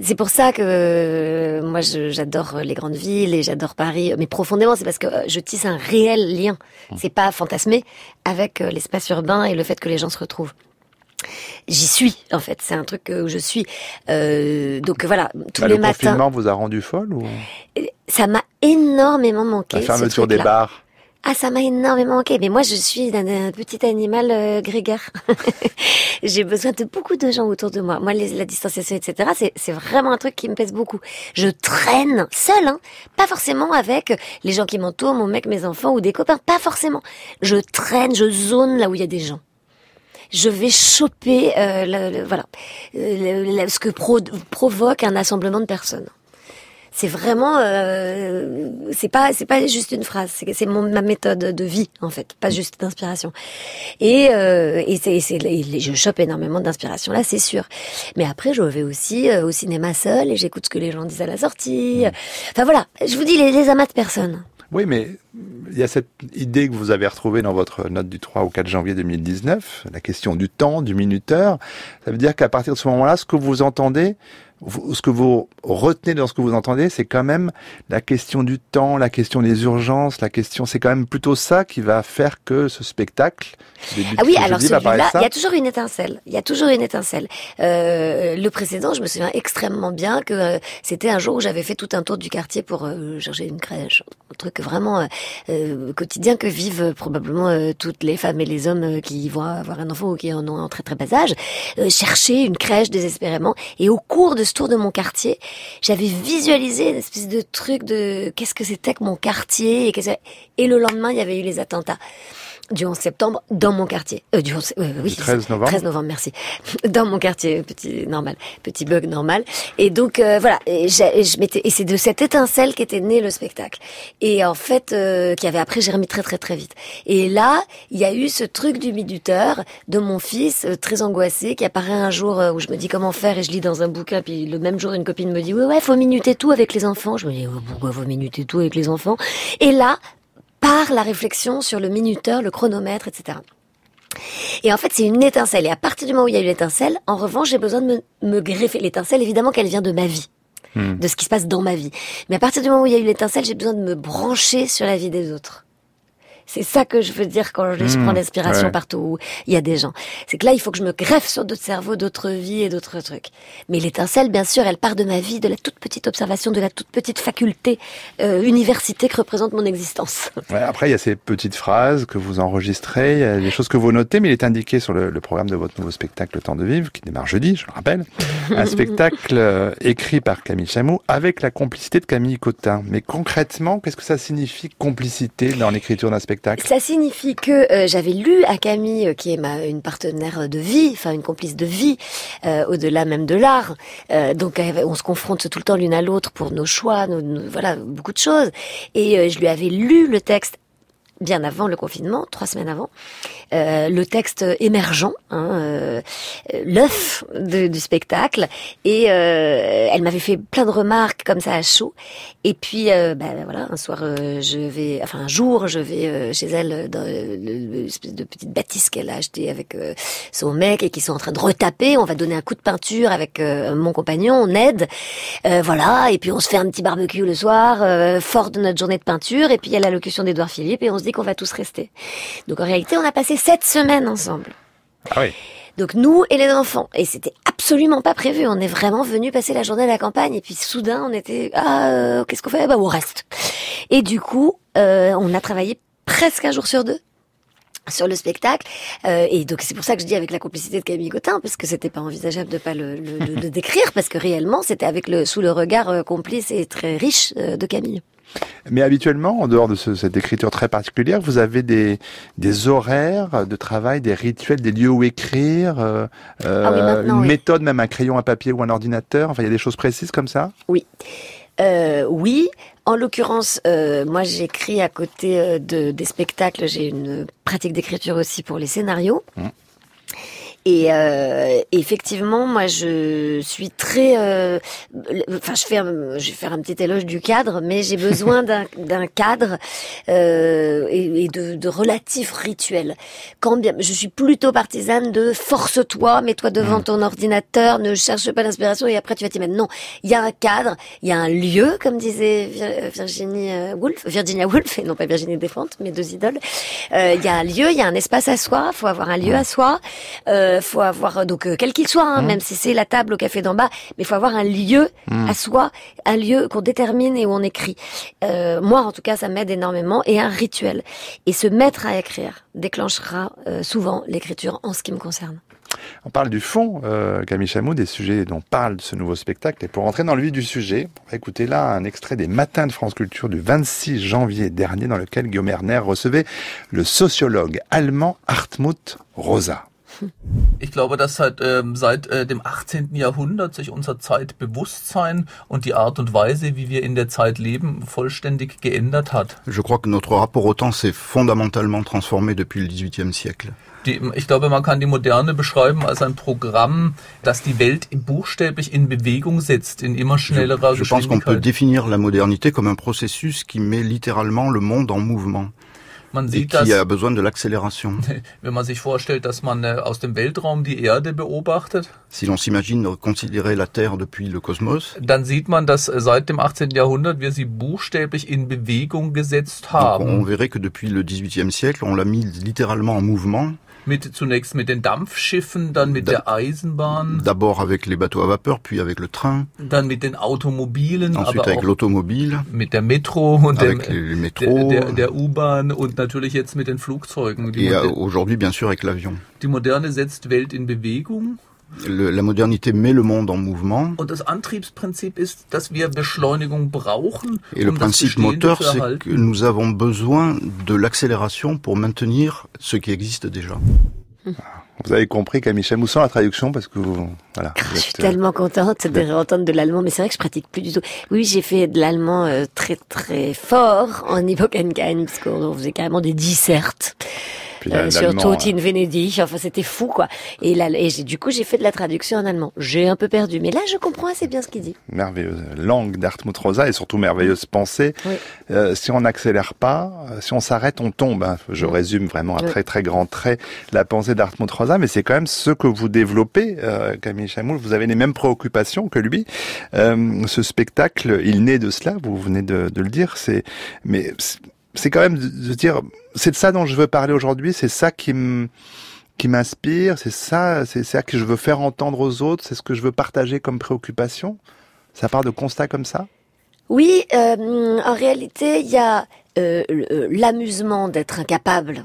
C'est pour ça que moi, j'adore les grandes villes et j'adore Paris, mais profondément, c'est parce que je tisse un réel lien. Mmh. C'est pas fantasmé avec l'espace urbain et le fait que les gens se retrouvent. J'y suis en fait, c'est un truc où je suis. Euh, donc voilà, tous bah, les matins. Le confinement vous a rendu folle ou? Ça m'a énormément manqué. La fermeture des bars. Ah, ça m'a énormément manqué. Mais moi, je suis un, petit animal euh, grégaire. J'ai besoin de beaucoup de gens autour de moi. Moi, la distanciation, etc., c'est vraiment un truc qui me pèse beaucoup. Je traîne seule, hein, pas forcément avec les gens qui m'entourent, mon mec, mes enfants ou des copains, pas forcément. Je traîne, je zone là où il y a des gens je vais choper euh, voilà euh, ce que provoque un assemblement de personnes c'est vraiment euh, c'est pas c'est pas juste une phrase. C'est ma méthode de vie en fait. Pas juste d'inspiration. Et euh, et c'est c'est je chope énormément d'inspiration là c'est sûr. Mais après je vais aussi euh, au cinéma seul et j'écoute ce que les gens disent à la sortie. Mmh. enfin voilà. Je vous dis les, les amas de personnes. Oui, mais il y a cette idée que vous avez retrouvée dans votre note du 3 au 4 janvier 2019, la question du temps, du minuteur. Ça veut dire qu'à partir de ce moment-là, ce que vous entendez, ce que vous retenez dans ce que vous entendez, c'est quand même la question du temps, la question des urgences, la question, c'est quand même plutôt ça qui va faire que ce spectacle. Ah oui, alors celui-là, il y a toujours une étincelle. Il y a toujours une étincelle. Euh, le précédent, je me souviens extrêmement bien que euh, c'était un jour où j'avais fait tout un tour du quartier pour euh, chercher une crèche, un truc vraiment euh, quotidien que vivent probablement toutes les femmes et les hommes qui vont avoir un enfant ou qui en ont un très très bas âge. chercher une crèche désespérément, et au cours de tour de mon quartier, j'avais visualisé une espèce de truc de qu'est-ce que c'était que mon quartier et le lendemain il y avait eu les attentats. Du 11 septembre dans mon quartier. Euh, du 11, euh, oui, Du 13 novembre 13 novembre, merci. Dans mon quartier, petit normal, petit bug normal. Et donc euh, voilà, et, je m'étais et c'est de cette étincelle qu'était né le spectacle. Et en fait, euh, qui avait après j'ai remis très très très vite. Et là, il y a eu ce truc du minuteur de mon fils euh, très angoissé qui apparaît un jour euh, où je me dis comment faire et je lis dans un bouquin puis le même jour une copine me dit ouais ouais faut minuter tout avec les enfants. Je me dis pourquoi faut minuter tout avec les enfants? Et là par la réflexion sur le minuteur, le chronomètre, etc. Et en fait, c'est une étincelle. Et à partir du moment où il y a eu l'étincelle, en revanche, j'ai besoin de me, me greffer. L'étincelle, évidemment, qu'elle vient de ma vie, de ce qui se passe dans ma vie. Mais à partir du moment où il y a eu l'étincelle, j'ai besoin de me brancher sur la vie des autres. C'est ça que je veux dire quand je, je prends l'inspiration ouais. partout où il y a des gens. C'est que là, il faut que je me greffe sur d'autres cerveaux, d'autres vies et d'autres trucs. Mais l'étincelle, bien sûr, elle part de ma vie, de la toute petite observation, de la toute petite faculté euh, université que représente mon existence. Ouais, après, il y a ces petites phrases que vous enregistrez, il y a des choses que vous notez, mais il est indiqué sur le, le programme de votre nouveau spectacle Le Temps de Vivre, qui démarre jeudi, je le rappelle. Un spectacle euh, écrit par Camille Chamou avec la complicité de Camille Cotin. Mais concrètement, qu'est-ce que ça signifie complicité dans l'écriture d'un spectacle Ça signifie que euh, j'avais lu à Camille, euh, qui est ma une partenaire de vie, enfin une complice de vie, euh, au-delà même de l'art. Euh, donc on se confronte tout le temps l'une à l'autre pour nos choix, nos- voilà beaucoup de choses. Et euh, je lui avais lu le texte bien avant le confinement, trois semaines avant, euh, le texte émergent, hein, euh, l'œuf du spectacle, et euh, elle m'avait fait plein de remarques comme ça à chaud. Et puis, euh, ben voilà, un soir, euh, je vais, enfin un jour, je vais euh, chez elle dans le- le- l'espèce de petite bâtisse qu'elle a achetée avec son mec et qui sont en train de retaper. On va donner un coup de peinture avec mon compagnon, on aide, voilà, et puis on se fait un petit barbecue le soir, fort de notre journée de peinture, et puis il y a l'allocution d'Edouard Philippe, et on se dit qu'on va tous rester. Donc en réalité, on a passé sept semaines ensemble. Ah oui. Donc nous et les enfants. Et c'était absolument pas prévu. On est vraiment venu passer la journée à la campagne. Et puis soudain, on était ah euh, qu'est-ce qu'on fait? Bah on reste. Et du coup, euh, on a travaillé presque un jour sur deux sur le spectacle Euh, et donc c'est pour ça que je dis avec la complicité de Camille Cotin parce que c'était pas envisageable de pas le, décrire parce que réellement c'était avec le sous le regard complice et très riche de Camille. Mais habituellement, en dehors de ce- cette écriture très particulière, vous avez des, des horaires de travail, des rituels, des lieux où écrire, euh, Ah oui, maintenant, une oui. méthode, même un crayon, un papier ou un ordinateur. Enfin, il y a des choses précises comme ça? Oui. Euh, oui. En l'occurrence, euh, moi j'écris à côté euh, de, des spectacles, j'ai une pratique d'écriture aussi pour les scénarios. Et euh, effectivement, moi, je suis très, euh, enfin, je fais, un- je vais faire un petit éloge du cadre, mais j'ai besoin d'un d'un cadre euh, et, et de, de relatifs rituels. Quand bien, je suis plutôt partisane de force-toi, mets-toi devant ton ordinateur, ne cherche pas l'inspiration et après tu vas t'y mettre. Non, il y a un cadre, il y a un lieu, comme disait Vir- Virginie euh, Woolf, Virginia Woolf, et non pas Virginie Despentes, mes deux idoles. Euh, Il y a un lieu, il y a un espace à soi. Faut avoir un lieu à soi. Euh, faut avoir donc euh, quel qu'il soit, hein, même si c'est la table au café d'en bas, mais faut avoir un lieu à soi, un lieu qu'on détermine et où on écrit. Euh, moi, en tout cas, ça m'aide énormément et un rituel. Et se mettre à écrire déclenchera euh, souvent l'écriture en ce qui me concerne. On parle du fond, euh, Camille Chamou, des sujets dont parle ce nouveau spectacle. Et pour entrer dans le vif du sujet, on va écouter là un extrait des Matins de France Culture du 26 janvier dernier, dans lequel Guillaume Erner recevait le sociologue allemand Hartmut Rosa. Ich glaube, dass seit, ähm, seit äh, dem 18. Jahrhundert sich unser Zeitbewusstsein und die Art und Weise, wie wir in der Zeit leben, vollständig geändert hat. Je crois que notre rapport au temps s'est fondamentalement transformé depuis le XVIIIe siècle. Die, ich glaube, man kann die Moderne beschreiben als ein Programm, das die Welt buchstäblich in Bewegung setzt, in immer schnellerer Je pense qu'on peut Geschwindigkeit. définir la modernité comme un processus qui met littéralement le monde en mouvement Man sieht das, qui a besoin de l'accélération. wenn man sich vorstellt, dass man äh, aus dem Weltraum die Erde beobachtet, Si l'on s'imagine considérer la Terre depuis le cosmos, dann sieht man, dass äh, seit dem 18. Jahrhundert wir sie buchstäblich in Bewegung gesetzt donc on haben. verrait que depuis le XVIIIe siècle, on l'a mis littéralement en mouvement, Mit, zunächst mit den Dampfschiffen, dann mit Da- der Eisenbahn, d'abord avec les bateaux à vapeur, puis avec le train, dann mit den Automobilen, ensuite aber avec l'automobile, mit der Metro und dem, avec les, les der, métros, der, der U-Bahn und natürlich jetzt mit den Flugzeugen. Die, et euh, aujourd'hui bien sûr avec l'avion. die Moderne setzt Welt in Bewegung Le, la modernité met le monde en mouvement. Und das Antriebsprinzip ist, dass wir Beschleunigung brauchen. Et le um principe moteur, c'est que nous avons besoin de l'accélération pour maintenir ce qui existe déjà. Vous avez compris Camille Chamou sans la traduction parce que vous, voilà. Ah, Je suis êtes, euh, tellement contente de réentendre de l'allemand, mais c'est vrai que je pratique plus du tout. Oui, j'ai fait de l'allemand euh, très très fort en Hippocampus, parce qu'on faisait carrément des dissertes. Puis Euh, sur l'allemand, Tod in Venedig, enfin c'était fou quoi. Et là, et du coup j'ai fait de la traduction en allemand. J'ai un peu perdu, mais là je comprends assez bien ce qu'il dit. merveilleuse langue d'Hartmut Rosa et surtout merveilleuse pensée. Oui. Euh, si on n'accélère pas, euh, si on s'arrête, on tombe. hein. Je résume vraiment à Oui. très très grand trait la pensée d'Hartmut Rosa, mais c'est quand même ce que vous développez, euh, Camille Chamoul. Vous avez les mêmes préoccupations que lui. Euh, ce spectacle, il naît de cela. Vous venez de, de le dire. C'est, mais c'est- quand même de dire, c'est de ça dont je veux parler aujourd'hui. C'est ça qui me qui m'inspire, c'est ça, c'est ça que je veux faire entendre aux autres, c'est ce que je veux partager comme préoccupation. Ça part de constats comme ça? Oui, euh, en réalité, il y a euh, l'amusement d'être incapable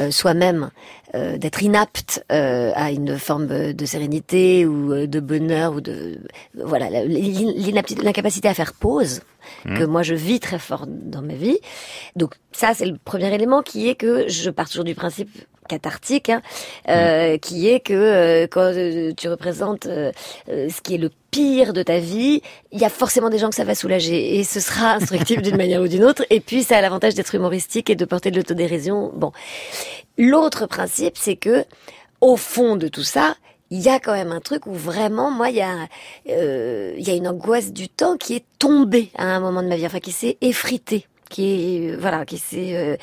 euh, soi-même, d'être inapte à une forme de sérénité ou de bonheur ou de voilà l'incapacité à faire pause que moi je vis très fort dans ma vie. Donc ça c'est le premier élément qui est que je pars toujours du principe cathartique, hein, euh, qui est que euh, quand euh, tu représentes euh, euh, ce qui est le pire de ta vie, il y a forcément des gens que ça va soulager et ce sera instructif d'une manière ou d'une autre. Et puis ça a l'avantage d'être humoristique et de porter de l'autodérision. Bon, l'autre principe c'est que au fond de tout ça, il y a quand même un truc où vraiment, moi, il y a, euh, il y a une angoisse du temps qui est tombée à un moment de ma vie, enfin qui s'est effritée qui est voilà qui s'est euh,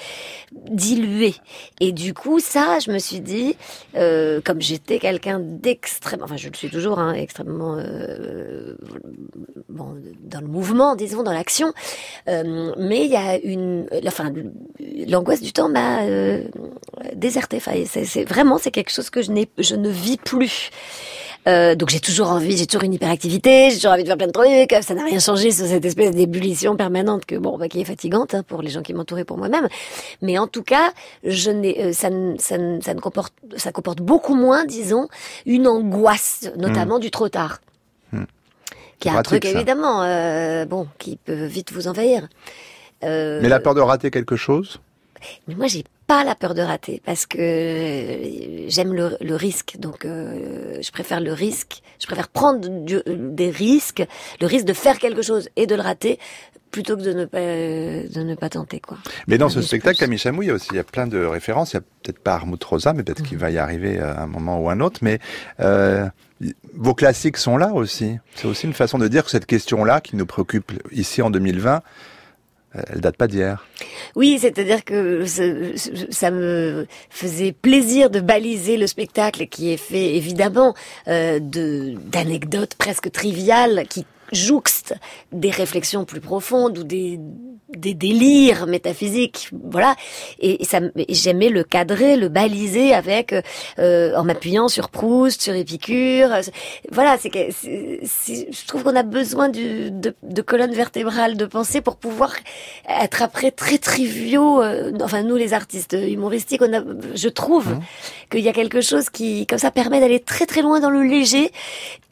dilué. Et du coup ça je me suis dit euh, comme j'étais quelqu'un d'extrêmement enfin je le suis toujours hein, extrêmement euh, bon dans le mouvement disons dans l'action euh, mais il y a une enfin l'angoisse du temps m'a euh, déserté enfin c'est- vraiment c'est quelque chose que je n'ai je ne vis plus euh, donc j'ai toujours envie, j'ai toujours une hyperactivité, j'ai toujours envie de faire plein de trucs. Ça n'a rien changé sur cette espèce d'ébullition permanente que bon, bah, qui est fatigante hein, pour les gens qui m'entouraient, pour moi-même. Mais en tout cas, je n'ai, euh, ça, ne- ça, ne- ça ne comporte, ça comporte beaucoup moins, disons, une angoisse, notamment du trop tard. Hmm. Qui est un Pratique, truc ça. évidemment, euh, bon, qui peut vite vous envahir. Euh, Mais la peur de rater quelque chose mais moi, j'ai pas la peur de rater parce que euh, j'aime le, le risque. Donc, euh, je préfère le risque. Je préfère prendre du- des risques, le risque de faire quelque chose et de le rater, plutôt que de ne pas de ne pas tenter quoi. Mais dans ce spectacle. Camille Chamou, il y a aussi il y a plein de références. Il y a peut-être pas Armut Rosa, mais peut-être qu'il va y arriver à un moment ou un autre. Mais euh, vos classiques sont là aussi. C'est aussi une façon de dire que cette question-là, qui nous préoccupe ici en 2020, euh, elle date pas d'hier. Oui, c'est-à-dire que ça me faisait plaisir de baliser le spectacle qui est fait évidemment euh, d'anecdotes presque triviales qui jouxtent des réflexions plus profondes ou des des délires métaphysiques, voilà. Et, et ça, j'aimais le cadrer, le baliser avec, euh, en m'appuyant sur Proust, sur Épicure. Voilà, c'est que je trouve qu'on a besoin du, de, de colonne vertébrale de pensée pour pouvoir être après très triviaux. euh, enfin, nous les artistes humoristiques, on a, je trouve qu'il y a quelque chose qui, comme ça, permet d'aller très très loin dans le léger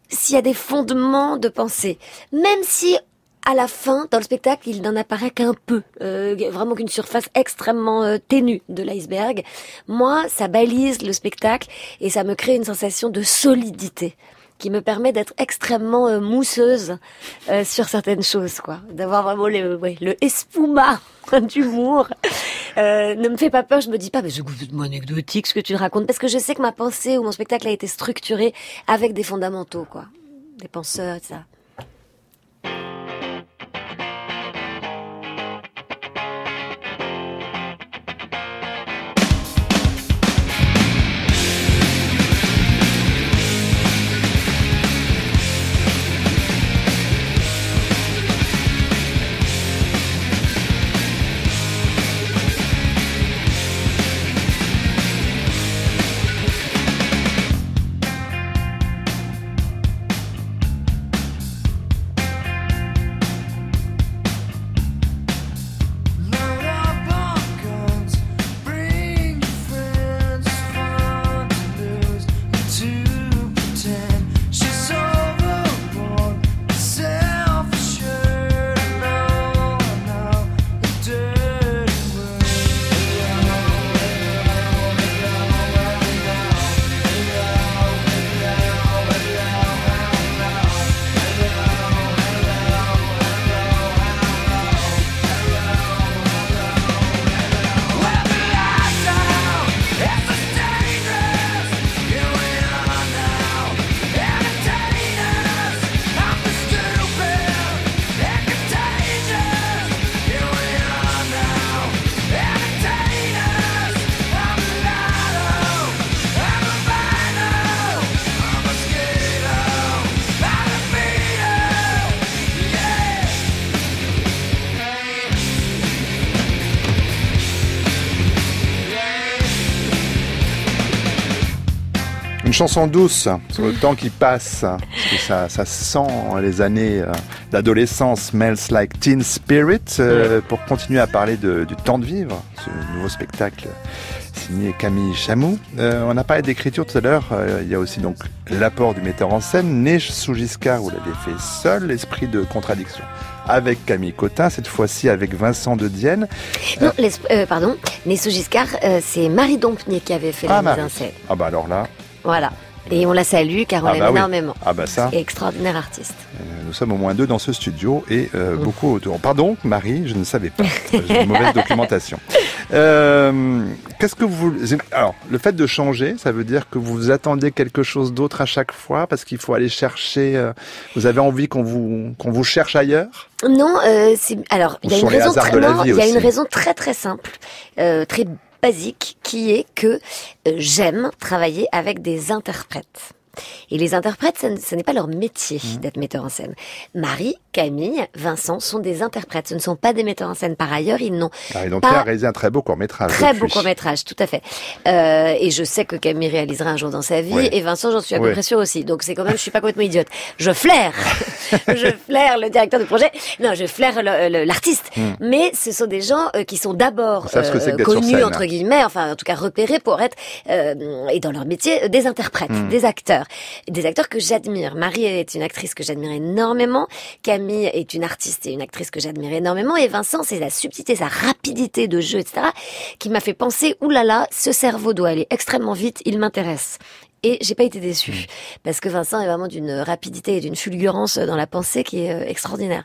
s'il y a des fondements de pensée, même si à la fin, dans le spectacle, il n'en apparaît qu'un peu, euh, vraiment qu'une surface extrêmement euh, ténue de l'iceberg. Moi, ça balise le spectacle et ça me crée une sensation de solidité qui me permet d'être extrêmement euh, mousseuse euh, sur certaines choses, quoi. D'avoir vraiment le, ouais, le espuma d'humour. Euh, ne me fait pas peur, je me dis pas, mais c'est complètement anecdotique ce que tu racontes, parce que je sais que ma pensée ou mon spectacle a été structuré avec des fondamentaux, quoi. Des penseurs, etc. chanson douce sur le temps qui passe, parce que ça, ça sent les années euh, d'adolescence, Smells Like Teen Spirit, euh, pour continuer à parler de, du temps de vivre, ce nouveau spectacle signé Camille Chamou. Euh, on a parlé d'écriture tout à l'heure, euh, il y a aussi donc l'apport du metteur en scène, né sous Giscard, vous l'avez fait seul, l'esprit de contradiction avec Camille Cotin, cette fois-ci avec Vincent de Dienne. Non, les- euh, pardon, Né sous Giscard, euh, c'est Marie Dompnier qui avait fait Ah, la Marie. mise en scène. Ah bah alors là, Voilà. Et on la salue car on Ah l'aime bah oui. énormément. ah bah ça, Extraordinaire artiste. euh, nous sommes au moins deux dans ce studio et euh, beaucoup autour. Pardon Marie, je ne savais pas. J'ai une mauvaise documentation. Euh, Qu'est-ce que vous... Alors, le fait de changer, ça veut dire que vous attendez quelque chose d'autre à chaque fois parce qu'il faut aller chercher... euh, vous avez envie qu'on vous, qu'on vous cherche ailleurs? Non, alors il y a une raison il y a une raison très très simple, très basique, qui est que euh, j'aime travailler avec des interprètes. Et les interprètes, ce n'est pas leur métier Mmh. d'être metteur en scène. Marie, Camille, Vincent sont des interprètes. Ce ne sont pas des metteurs en scène par ailleurs. Ils n'ont donc Pas- réalisé un très beau court-métrage. Très depuis. beau court métrage, tout à fait. Euh, et je sais que Camille réalisera un jour dans sa vie, Oui. et Vincent, j'en suis à peu Oui. près sûre aussi. Donc c'est quand même, je suis pas complètement idiote. Je flaire, je flaire le directeur de projet. Non, je flaire l'artiste. Mais ce sont des gens euh, qui sont d'abord euh, connus scène. entre guillemets, enfin en tout cas repérés pour être euh, et dans leur métier des interprètes, Hmm. des acteurs, des acteurs que j'admire. Marie est une actrice que j'admire énormément. Camille est une artiste et une actrice que j'admire énormément. Et Vincent, c'est la subtilité, sa rapidité de jeu, etc., qui m'a fait penser, oulala, ce cerveau doit aller extrêmement vite, il m'intéresse. Et j'ai pas été déçue parce que Vincent est vraiment d'une rapidité et d'une fulgurance dans la pensée qui est euh, extraordinaire.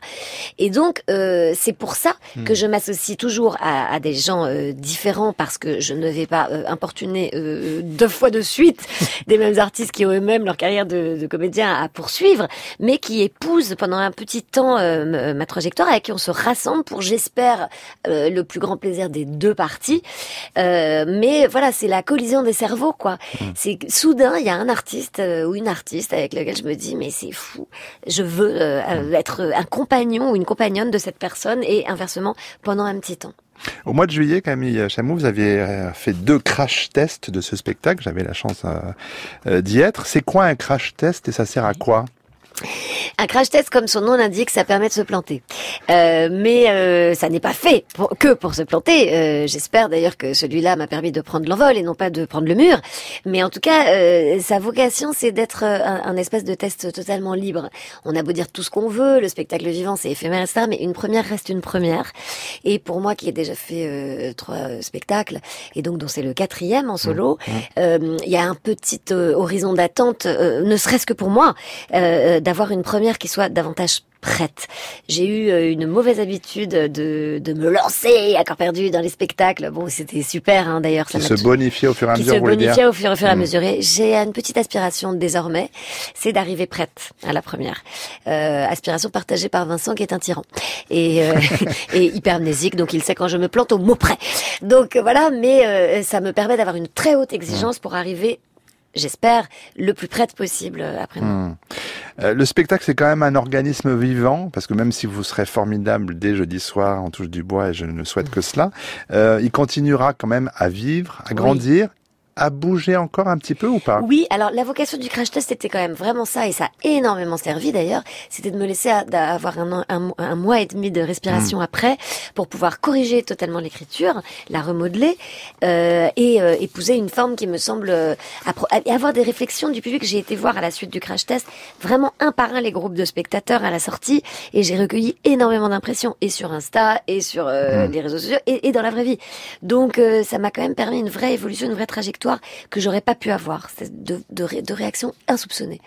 Et donc euh, c'est pour ça que je m'associe toujours à, à des gens euh, différents parce que je ne vais pas euh, importuner euh, deux fois de suite des mêmes artistes qui ont eux-mêmes leur carrière de, de comédien à poursuivre, mais qui épousent pendant un petit temps euh, ma trajectoire avec qui on se rassemble pour, j'espère, euh, le plus grand plaisir des deux parties. Euh, mais voilà, c'est la collision des cerveaux, quoi. C'est que soudain, il y a un artiste euh, ou une artiste avec lequel je me dis, mais c'est fou. Je veux euh, être un compagnon ou une compagnonne de cette personne et inversement pendant un petit temps. Au mois de juillet, Camille Chamou, vous aviez euh, fait deux crash tests de ce spectacle. J'avais la chance d'y être. C'est quoi un crash test et ça sert à quoi? Un crash test, comme son nom l'indique, ça permet de se planter. Euh, mais euh, ça n'est pas fait pour- que pour se planter. Euh, J'espère d'ailleurs que celui-là m'a permis de prendre l'envol et non pas de prendre le mur. Mais en tout cas, euh, sa vocation, c'est d'être euh, un, un espèce de test totalement libre. On a beau dire tout ce qu'on veut, le spectacle vivant, c'est éphémère, etc. Mais une première reste une première. Et pour moi, qui ai déjà fait euh, trois spectacles, et donc dont c'est le quatrième en solo, euh, il y a un petit horizon d'attente, euh, ne serait-ce que pour moi, euh, d'avoir une première qui soit davantage prête. J'ai eu euh, une mauvaise habitude de, de me lancer à corps perdu dans les spectacles. Bon, c'était super hein, d'ailleurs. ça Qui m'a se bonifiait au fur et à qui mesure, se bonifiait au fur et, au fur et à Mm. mesure. J'ai une petite aspiration désormais, c'est d'arriver prête à la première. Euh, aspiration partagée par Vincent qui est un tyran et, euh, et hypermnésique, donc il sait quand je me plante au mot près. Donc voilà, mais euh, ça me permet d'avoir une très haute exigence pour arriver, j'espère, le plus prête possible euh, après moi. Hmm. Euh, le spectacle, c'est quand même un organisme vivant, parce que même si vous serez formidable dès jeudi soir, en touche du bois, et je ne souhaite que cela, euh, il continuera quand même à vivre, à Oui. grandir, à bouger encore un petit peu ou pas? Oui, alors la vocation du crash test c'était quand même vraiment ça et ça a énormément servi d'ailleurs. C'était de me laisser d'avoir un, an- un, un mois et demi de respiration après pour pouvoir corriger totalement l'écriture, la remodeler euh, et euh, épouser une forme qui me semble euh, et avoir des réflexions du public. J'ai été voir à la suite du crash test vraiment un par un les groupes de spectateurs à la sortie et j'ai recueilli énormément d'impressions et sur Insta et sur euh, les réseaux sociaux et, et dans la vraie vie. Donc euh, ça m'a quand même permis une vraie évolution, une vraie trajectoire que j'aurais pas pu avoir, de, de, ré- de réactions insoupçonnées.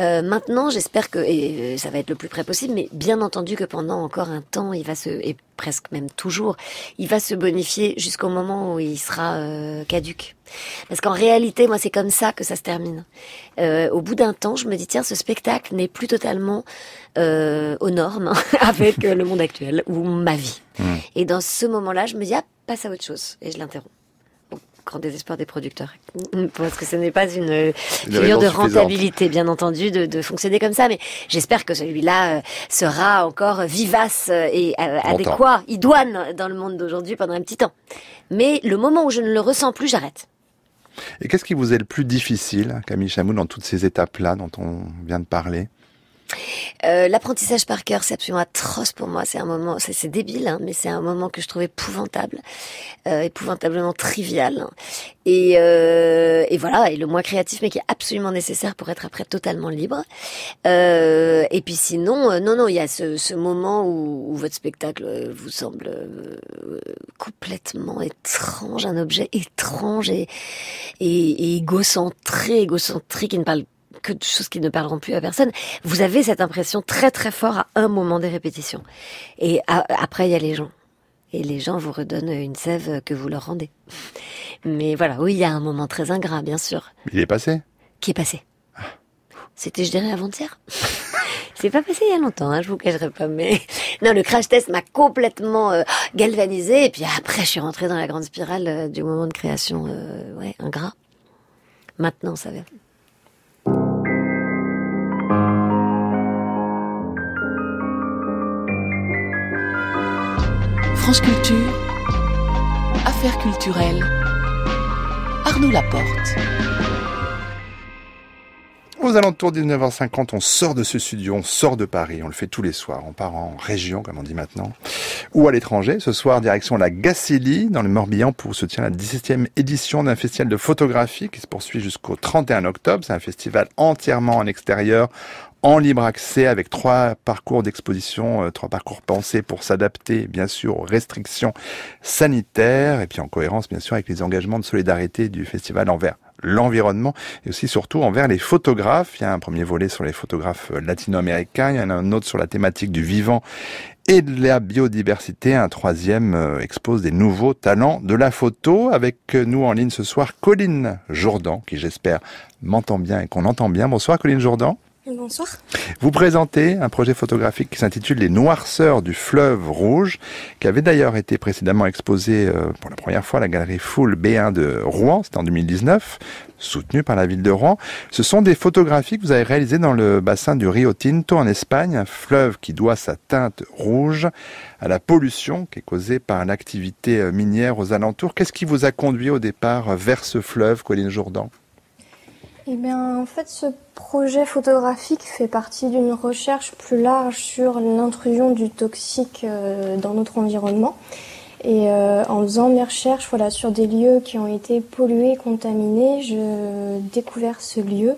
Euh, maintenant, j'espère que et euh, ça va être le plus près possible, mais bien entendu que pendant encore un temps, il va se et presque même toujours, il va se bonifier jusqu'au moment où il sera euh, caduque. Parce qu'en réalité, moi, c'est comme ça que ça se termine. Euh, au bout d'un temps, je me dis tiens, ce spectacle n'est plus totalement euh, aux normes hein, avec le monde actuel ou ma vie. Et dans ce moment-là, je me dis ah, passe à autre chose et je l'interromps. Grand désespoir des producteurs. Parce que ce n'est pas une euh, figure de rentabilité, bien entendu, de, de fonctionner comme ça. Mais j'espère que celui-là euh, sera encore vivace euh, et adéquat, idoine dans le monde d'aujourd'hui pendant un petit temps. Mais le moment où je ne le ressens plus, j'arrête. Et qu'est-ce qui vous est le plus difficile, Camille Chamou, dans toutes ces étapes-là dont on vient de parler? Euh, L'apprentissage par cœur, c'est absolument atroce pour moi. C'est un moment, c'est débile, hein, mais c'est un moment que je trouve épouvantable, euh, épouvantablement trivial. Et, euh, et, voilà, et le moins créatif, mais qui est absolument nécessaire pour être après totalement libre. Euh, et puis sinon, euh, non, non, il y a ce, ce moment où, où, votre spectacle vous semble complètement étrange, un objet étrange et, et, et égocentré, égocentré qui ne parle que de choses qui ne parleront plus à personne. Vous avez cette impression très très fort à un moment des répétitions. Et après, il y a les gens. Et les gens vous redonnent une sève que vous leur rendez. Mais voilà, oui, il y a un moment très ingrat, bien sûr. Il est passé? Qui est passé? C'était, je dirais, avant-hier. C'est pas passé il y a longtemps, hein, je vous cacherai pas, mais non, le crash test m'a complètement euh, galvanisé, et puis après, je suis rentrée dans la grande spirale euh, du moment de création, euh, ouais, ingrat. Maintenant, ça va. France Culture, Affaires culturelles, Arnaud Laporte. Aux alentours de 19h50, on sort de ce studio, on sort de Paris, on le fait tous les soirs, on part en région, comme on dit maintenant, ou à l'étranger. Ce soir, direction la Gacilly, dans le Morbihan, pour se tient la 17e édition d'un festival de photographie qui se poursuit jusqu'au 31 octobre. C'est un festival entièrement en extérieur, en libre accès avec trois parcours d'exposition, euh, trois parcours pensés pour s'adapter bien sûr aux restrictions sanitaires et puis en cohérence bien sûr avec les engagements de solidarité du festival envers l'environnement et aussi surtout envers les photographes. Il y a un premier volet sur les photographes euh, latino-américains, il y en a un autre sur la thématique du vivant et de la biodiversité. Un troisième euh, expose des nouveaux talents de la photo. Avec nous en ligne ce soir, Colline Jourdan, qui j'espère m'entend bien et qu'on entend bien. Bonsoir Colline Jourdan. Bonsoir. Vous présentez un projet photographique qui s'intitule Les Noirceurs du fleuve rouge, qui avait d'ailleurs été précédemment exposé euh, pour la première fois à la galerie Full B1 de Rouen, c'était en 2019, soutenu par la ville de Rouen. Ce sont des photographies que vous avez réalisées dans le bassin du Rio Tinto en Espagne, un fleuve qui doit sa teinte rouge à la pollution qui est causée par l'activité euh, minière aux alentours. Qu'est-ce qui vous a conduit au départ vers ce fleuve, Colline Jourdan? Eh bien, en fait, ce projet photographique fait partie d'une recherche plus large sur l'intrusion du toxique euh, dans notre environnement. Et euh, en faisant mes recherches voilà, sur des lieux qui ont été pollués, contaminés, je découvert ce lieu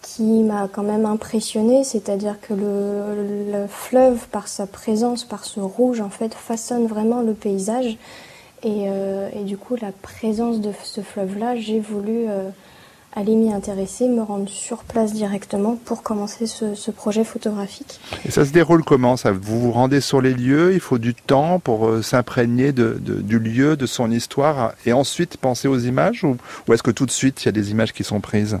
qui m'a quand même impressionné, c'est-à-dire que le, fleuve, par sa présence, par ce rouge, en fait, façonne vraiment le paysage. Et, euh, et du coup, la présence de ce fleuve-là, j'ai voulu aller m'y intéresser, me rendre sur place directement pour commencer ce, projet photographique. Et ça se déroule comment ça? Vous vous rendez sur les lieux, il faut du temps pour euh, s'imprégner de, du lieu, de son histoire, et ensuite penser aux images Ou, est-ce que tout de suite il y a des images qui sont prises?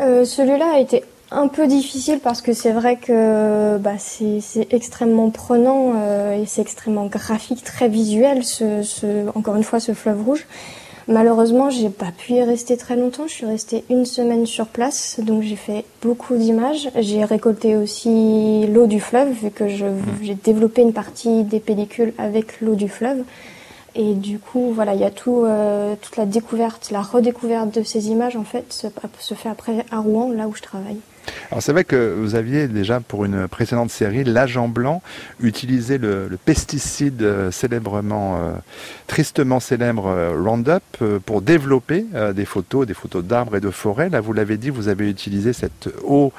Euh, Celui-là a été un peu difficile parce que c'est vrai que bah, c'est extrêmement prenant euh, et c'est extrêmement graphique, très visuel, ce, ce, encore une fois ce fleuve rouge. Malheureusement, j'ai pas pu y rester très longtemps. Je suis restée une semaine sur place, donc j'ai fait beaucoup d'images. J'ai récolté aussi l'eau du fleuve, vu que j'ai développé une partie des pellicules avec l'eau du fleuve. Et du coup, voilà, il y a tout, euh, toute la découverte, la redécouverte de ces images, en fait, se, se fait après à Rouen, là où je travaille. Alors c'est vrai que vous aviez déjà pour une précédente série, l'agent blanc, utilisé le, pesticide euh, célèbrement, euh, tristement célèbre euh, Roundup pour développer des photos, des photos d'arbres et de forêts. Là, vous l'avez dit, vous avez utilisé cette eau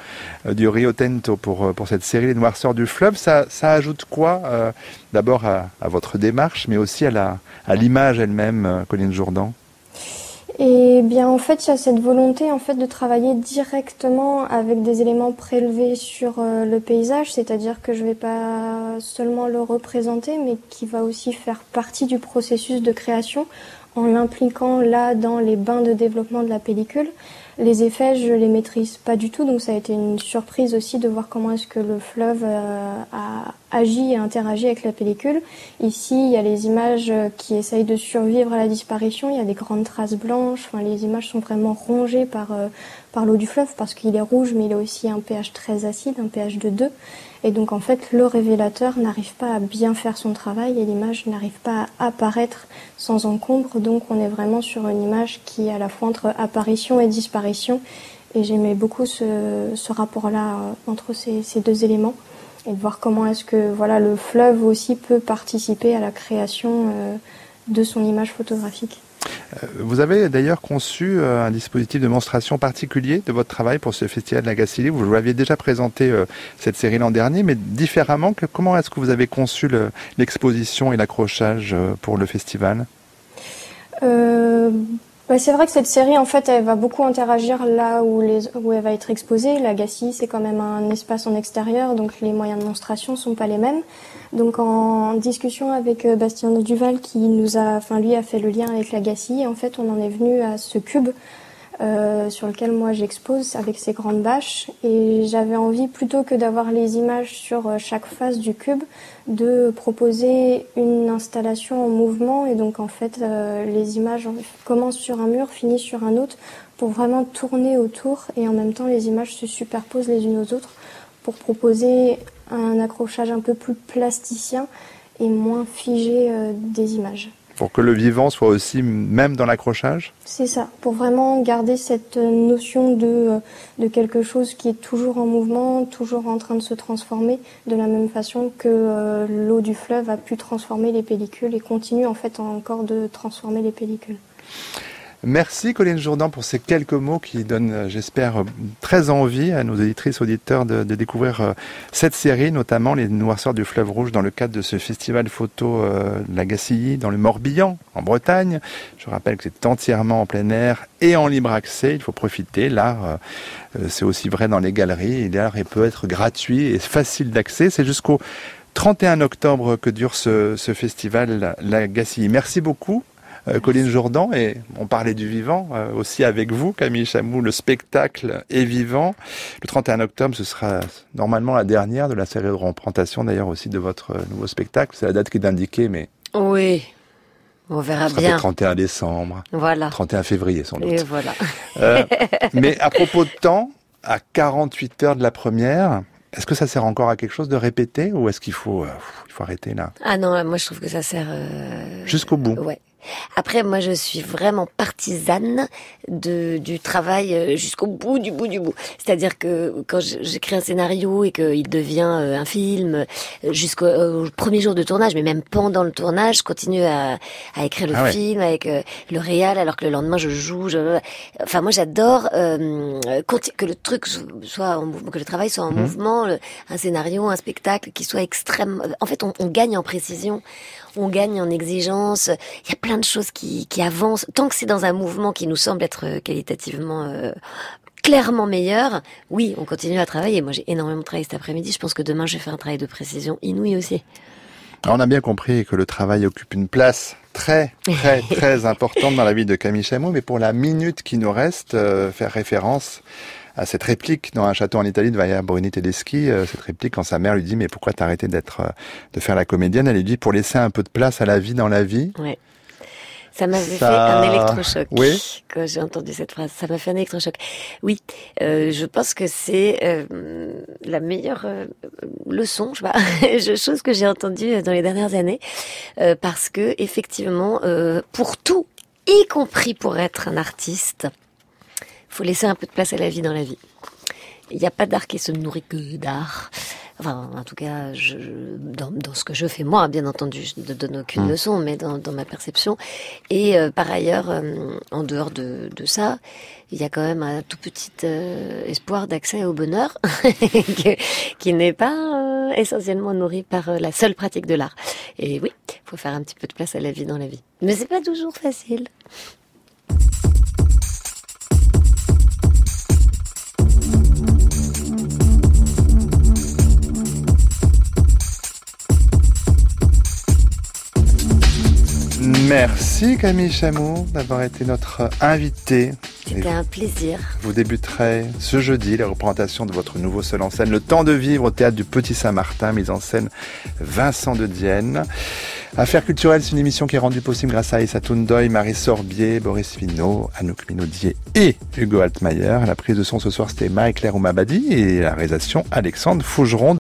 du Rio Tinto pour, pour cette série Les Noirceurs du fleuve. Ça, ça ajoute quoi D'abord à, à, votre démarche, mais aussi à l'image elle-même, Colline Jourdan? Et bien en fait, il y a cette volonté en fait de travailler directement avec des éléments prélevés sur euh, le paysage, c'est-à-dire que je vais pas seulement le représenter, mais qui va aussi faire partie du processus de création en l'impliquant là dans les bains de développement de la pellicule. Les effets, je les maîtrise pas du tout, donc ça a été une surprise aussi de voir comment est-ce que le fleuve euh, a agi et interagi avec la pellicule. Ici, il y a les images qui essayent de survivre à la disparition. Il y a des grandes traces blanches. Enfin, les images sont vraiment rongées par euh, par l'eau du fleuve parce qu'il est rouge, mais il a aussi un pH très acide, un pH de 2. Et donc en fait, le révélateur n'arrive pas à bien faire son travail et l'image n'arrive pas à apparaître sans encombre. Donc on est vraiment sur une image qui est à la fois entre apparition et disparition. Et j'aimais beaucoup ce, ce rapport-là euh, entre ces, deux éléments et de voir comment est-ce que voilà le fleuve aussi peut participer à la création euh, de son image photographique. Euh, vous avez d'ailleurs conçu euh, un dispositif de démonstration particulier de votre travail pour ce festival de la Gacilly. Vous l'aviez déjà présenté euh, cette série l'an dernier, mais différemment. comment est-ce que vous avez conçu l'exposition et l'accrochage pour le festival? Bah, c'est vrai que cette série, en fait, elle va beaucoup interagir là où, les, où elle va être exposée. La Gacilly, c'est quand même un espace en extérieur, donc les moyens de monstration sont pas les mêmes. Donc en discussion avec euh, Bastien Duval, qui nous a, enfin lui a fait le lien avec la Gacilly, en fait, on en est venu à ce cube euh, sur lequel moi j'expose avec ces grandes bâches. Et j'avais envie, plutôt que d'avoir les images sur euh, chaque face du cube, de proposer une installation en mouvement. Et donc en fait, euh, les images commencent sur un mur, finissent sur un autre, pour vraiment tourner autour. Et en même temps, les images se superposent les unes aux autres pour proposer un accrochage un peu plus plasticien et moins figé des images. Pour que le vivant soit aussi même dans l'accrochage C'est ça, pour vraiment garder cette notion de, de quelque chose qui est toujours en mouvement, toujours en train de se transformer, de la même façon que euh, l'eau du fleuve a pu transformer les pellicules et continue en fait encore de transformer les pellicules. Merci Colline Jourdan pour ces quelques mots qui donnent, euh, j'espère, très envie à nos éditrices auditeurs de, découvrir euh, cette série, notamment les Noirceurs du fleuve rouge dans le cadre de ce festival photo euh, La Gacilly dans le Morbihan, en Bretagne. Je rappelle que c'est entièrement en plein air et en libre accès. Il faut profiter. L'art, c'est aussi vrai dans les galeries. L'art peut être gratuit et facile d'accès. C'est jusqu'au 31 octobre que dure ce, ce festival La Gacilly. Merci beaucoup euh, Colline Jourdan, et on parlait du vivant euh, aussi avec vous, Camille Chamou, le spectacle est vivant. Le 31 octobre, ce sera normalement la dernière de la série de représentation d'ailleurs aussi de votre euh, nouveau spectacle. C'est la date qui est indiquée, mais... Oui, on verra bien. 31 décembre. Voilà. 31 février, sans doute. Et voilà. mais à propos de temps, à 48 heures de la première, est-ce que ça sert encore à quelque chose de répéter ou est-ce qu'il faut, il faut arrêter là? Ah non, moi je trouve que ça sert... Jusqu'au bout Ouais. Après, moi, je suis vraiment partisane de, du travail euh, jusqu'au bout du bout du bout. C'est-à-dire que quand j'écris un scénario et qu'il devient euh, un film, euh, jusqu'au premier jour de tournage, mais même pendant le tournage, je continue à, à écrire le ah film avec le réal, alors que le lendemain je joue. Je... Enfin, moi, j'adore euh, que le truc soit en mouvement, que le travail soit en mmh. mouvement, un scénario, un spectacle qui soit extrême. En fait, on, on gagne en précision on gagne en exigence. Il y a plein de choses qui, avancent. Tant que c'est dans un mouvement qui nous semble être euh, qualitativement euh, clairement meilleur, oui, on continue à travailler. Moi, j'ai énormément travaillé cet après-midi. Je pense que demain, je vais faire un travail de précision inouï aussi. on a bien compris que le travail occupe une place très, très, très importante dans la vie de Camille Chameau, mais pour la minute qui nous reste, euh, faire référence à cette réplique dans un château en Italie de Vaia Bruni Tedeschi, euh, cette réplique quand sa mère lui dit mais pourquoi t'as arrêté d'être, euh, de faire la comédienne, elle lui dit pour laisser un peu de place à la vie dans la vie. Ouais. Ça m'avait fait un électrochoc oui. quand j'ai entendu cette phrase. Ça m'a fait un électrochoc. Oui, euh, je pense que c'est euh, la meilleure euh, leçon, je sais pas, chose que j'ai entendue dans les dernières années, parce que effectivement, pour tout, y compris pour être un artiste, faut laisser un peu de place à la vie dans la vie. Il n'y a pas d'art qui se nourrit que d'art. Enfin, en tout cas, je, dans, dans, ce que je fais moi, bien entendu, je ne donne aucune mmh. leçon, mais dans, dans, ma perception. Et euh, par ailleurs, euh, en dehors de, de, ça, il y a quand même un tout petit euh, espoir d'accès au bonheur qui n'est pas essentiellement nourri par la seule pratique de l'art. Et oui, il faut faire un petit peu de place à la vie dans la vie. Mais c'est pas toujours facile. Merci Camille Chamou d'avoir été notre invité. C'était un plaisir. Vous débuterez ce jeudi les représentations de votre nouveau seul en scène, Le Temps de vivre au théâtre du Petit Saint-Martin, mise en scène Vincent de Dienne. Affaires culturelles, c'est une émission qui est rendue possible grâce à Issa Toundoy, Marie Sorbier, Boris Finot, Anouk Minaudier et Hugo Altmaier. La prise de son ce soir, c'était Marie-Claire Oumabadi et la réalisation Alexandre Fougeron.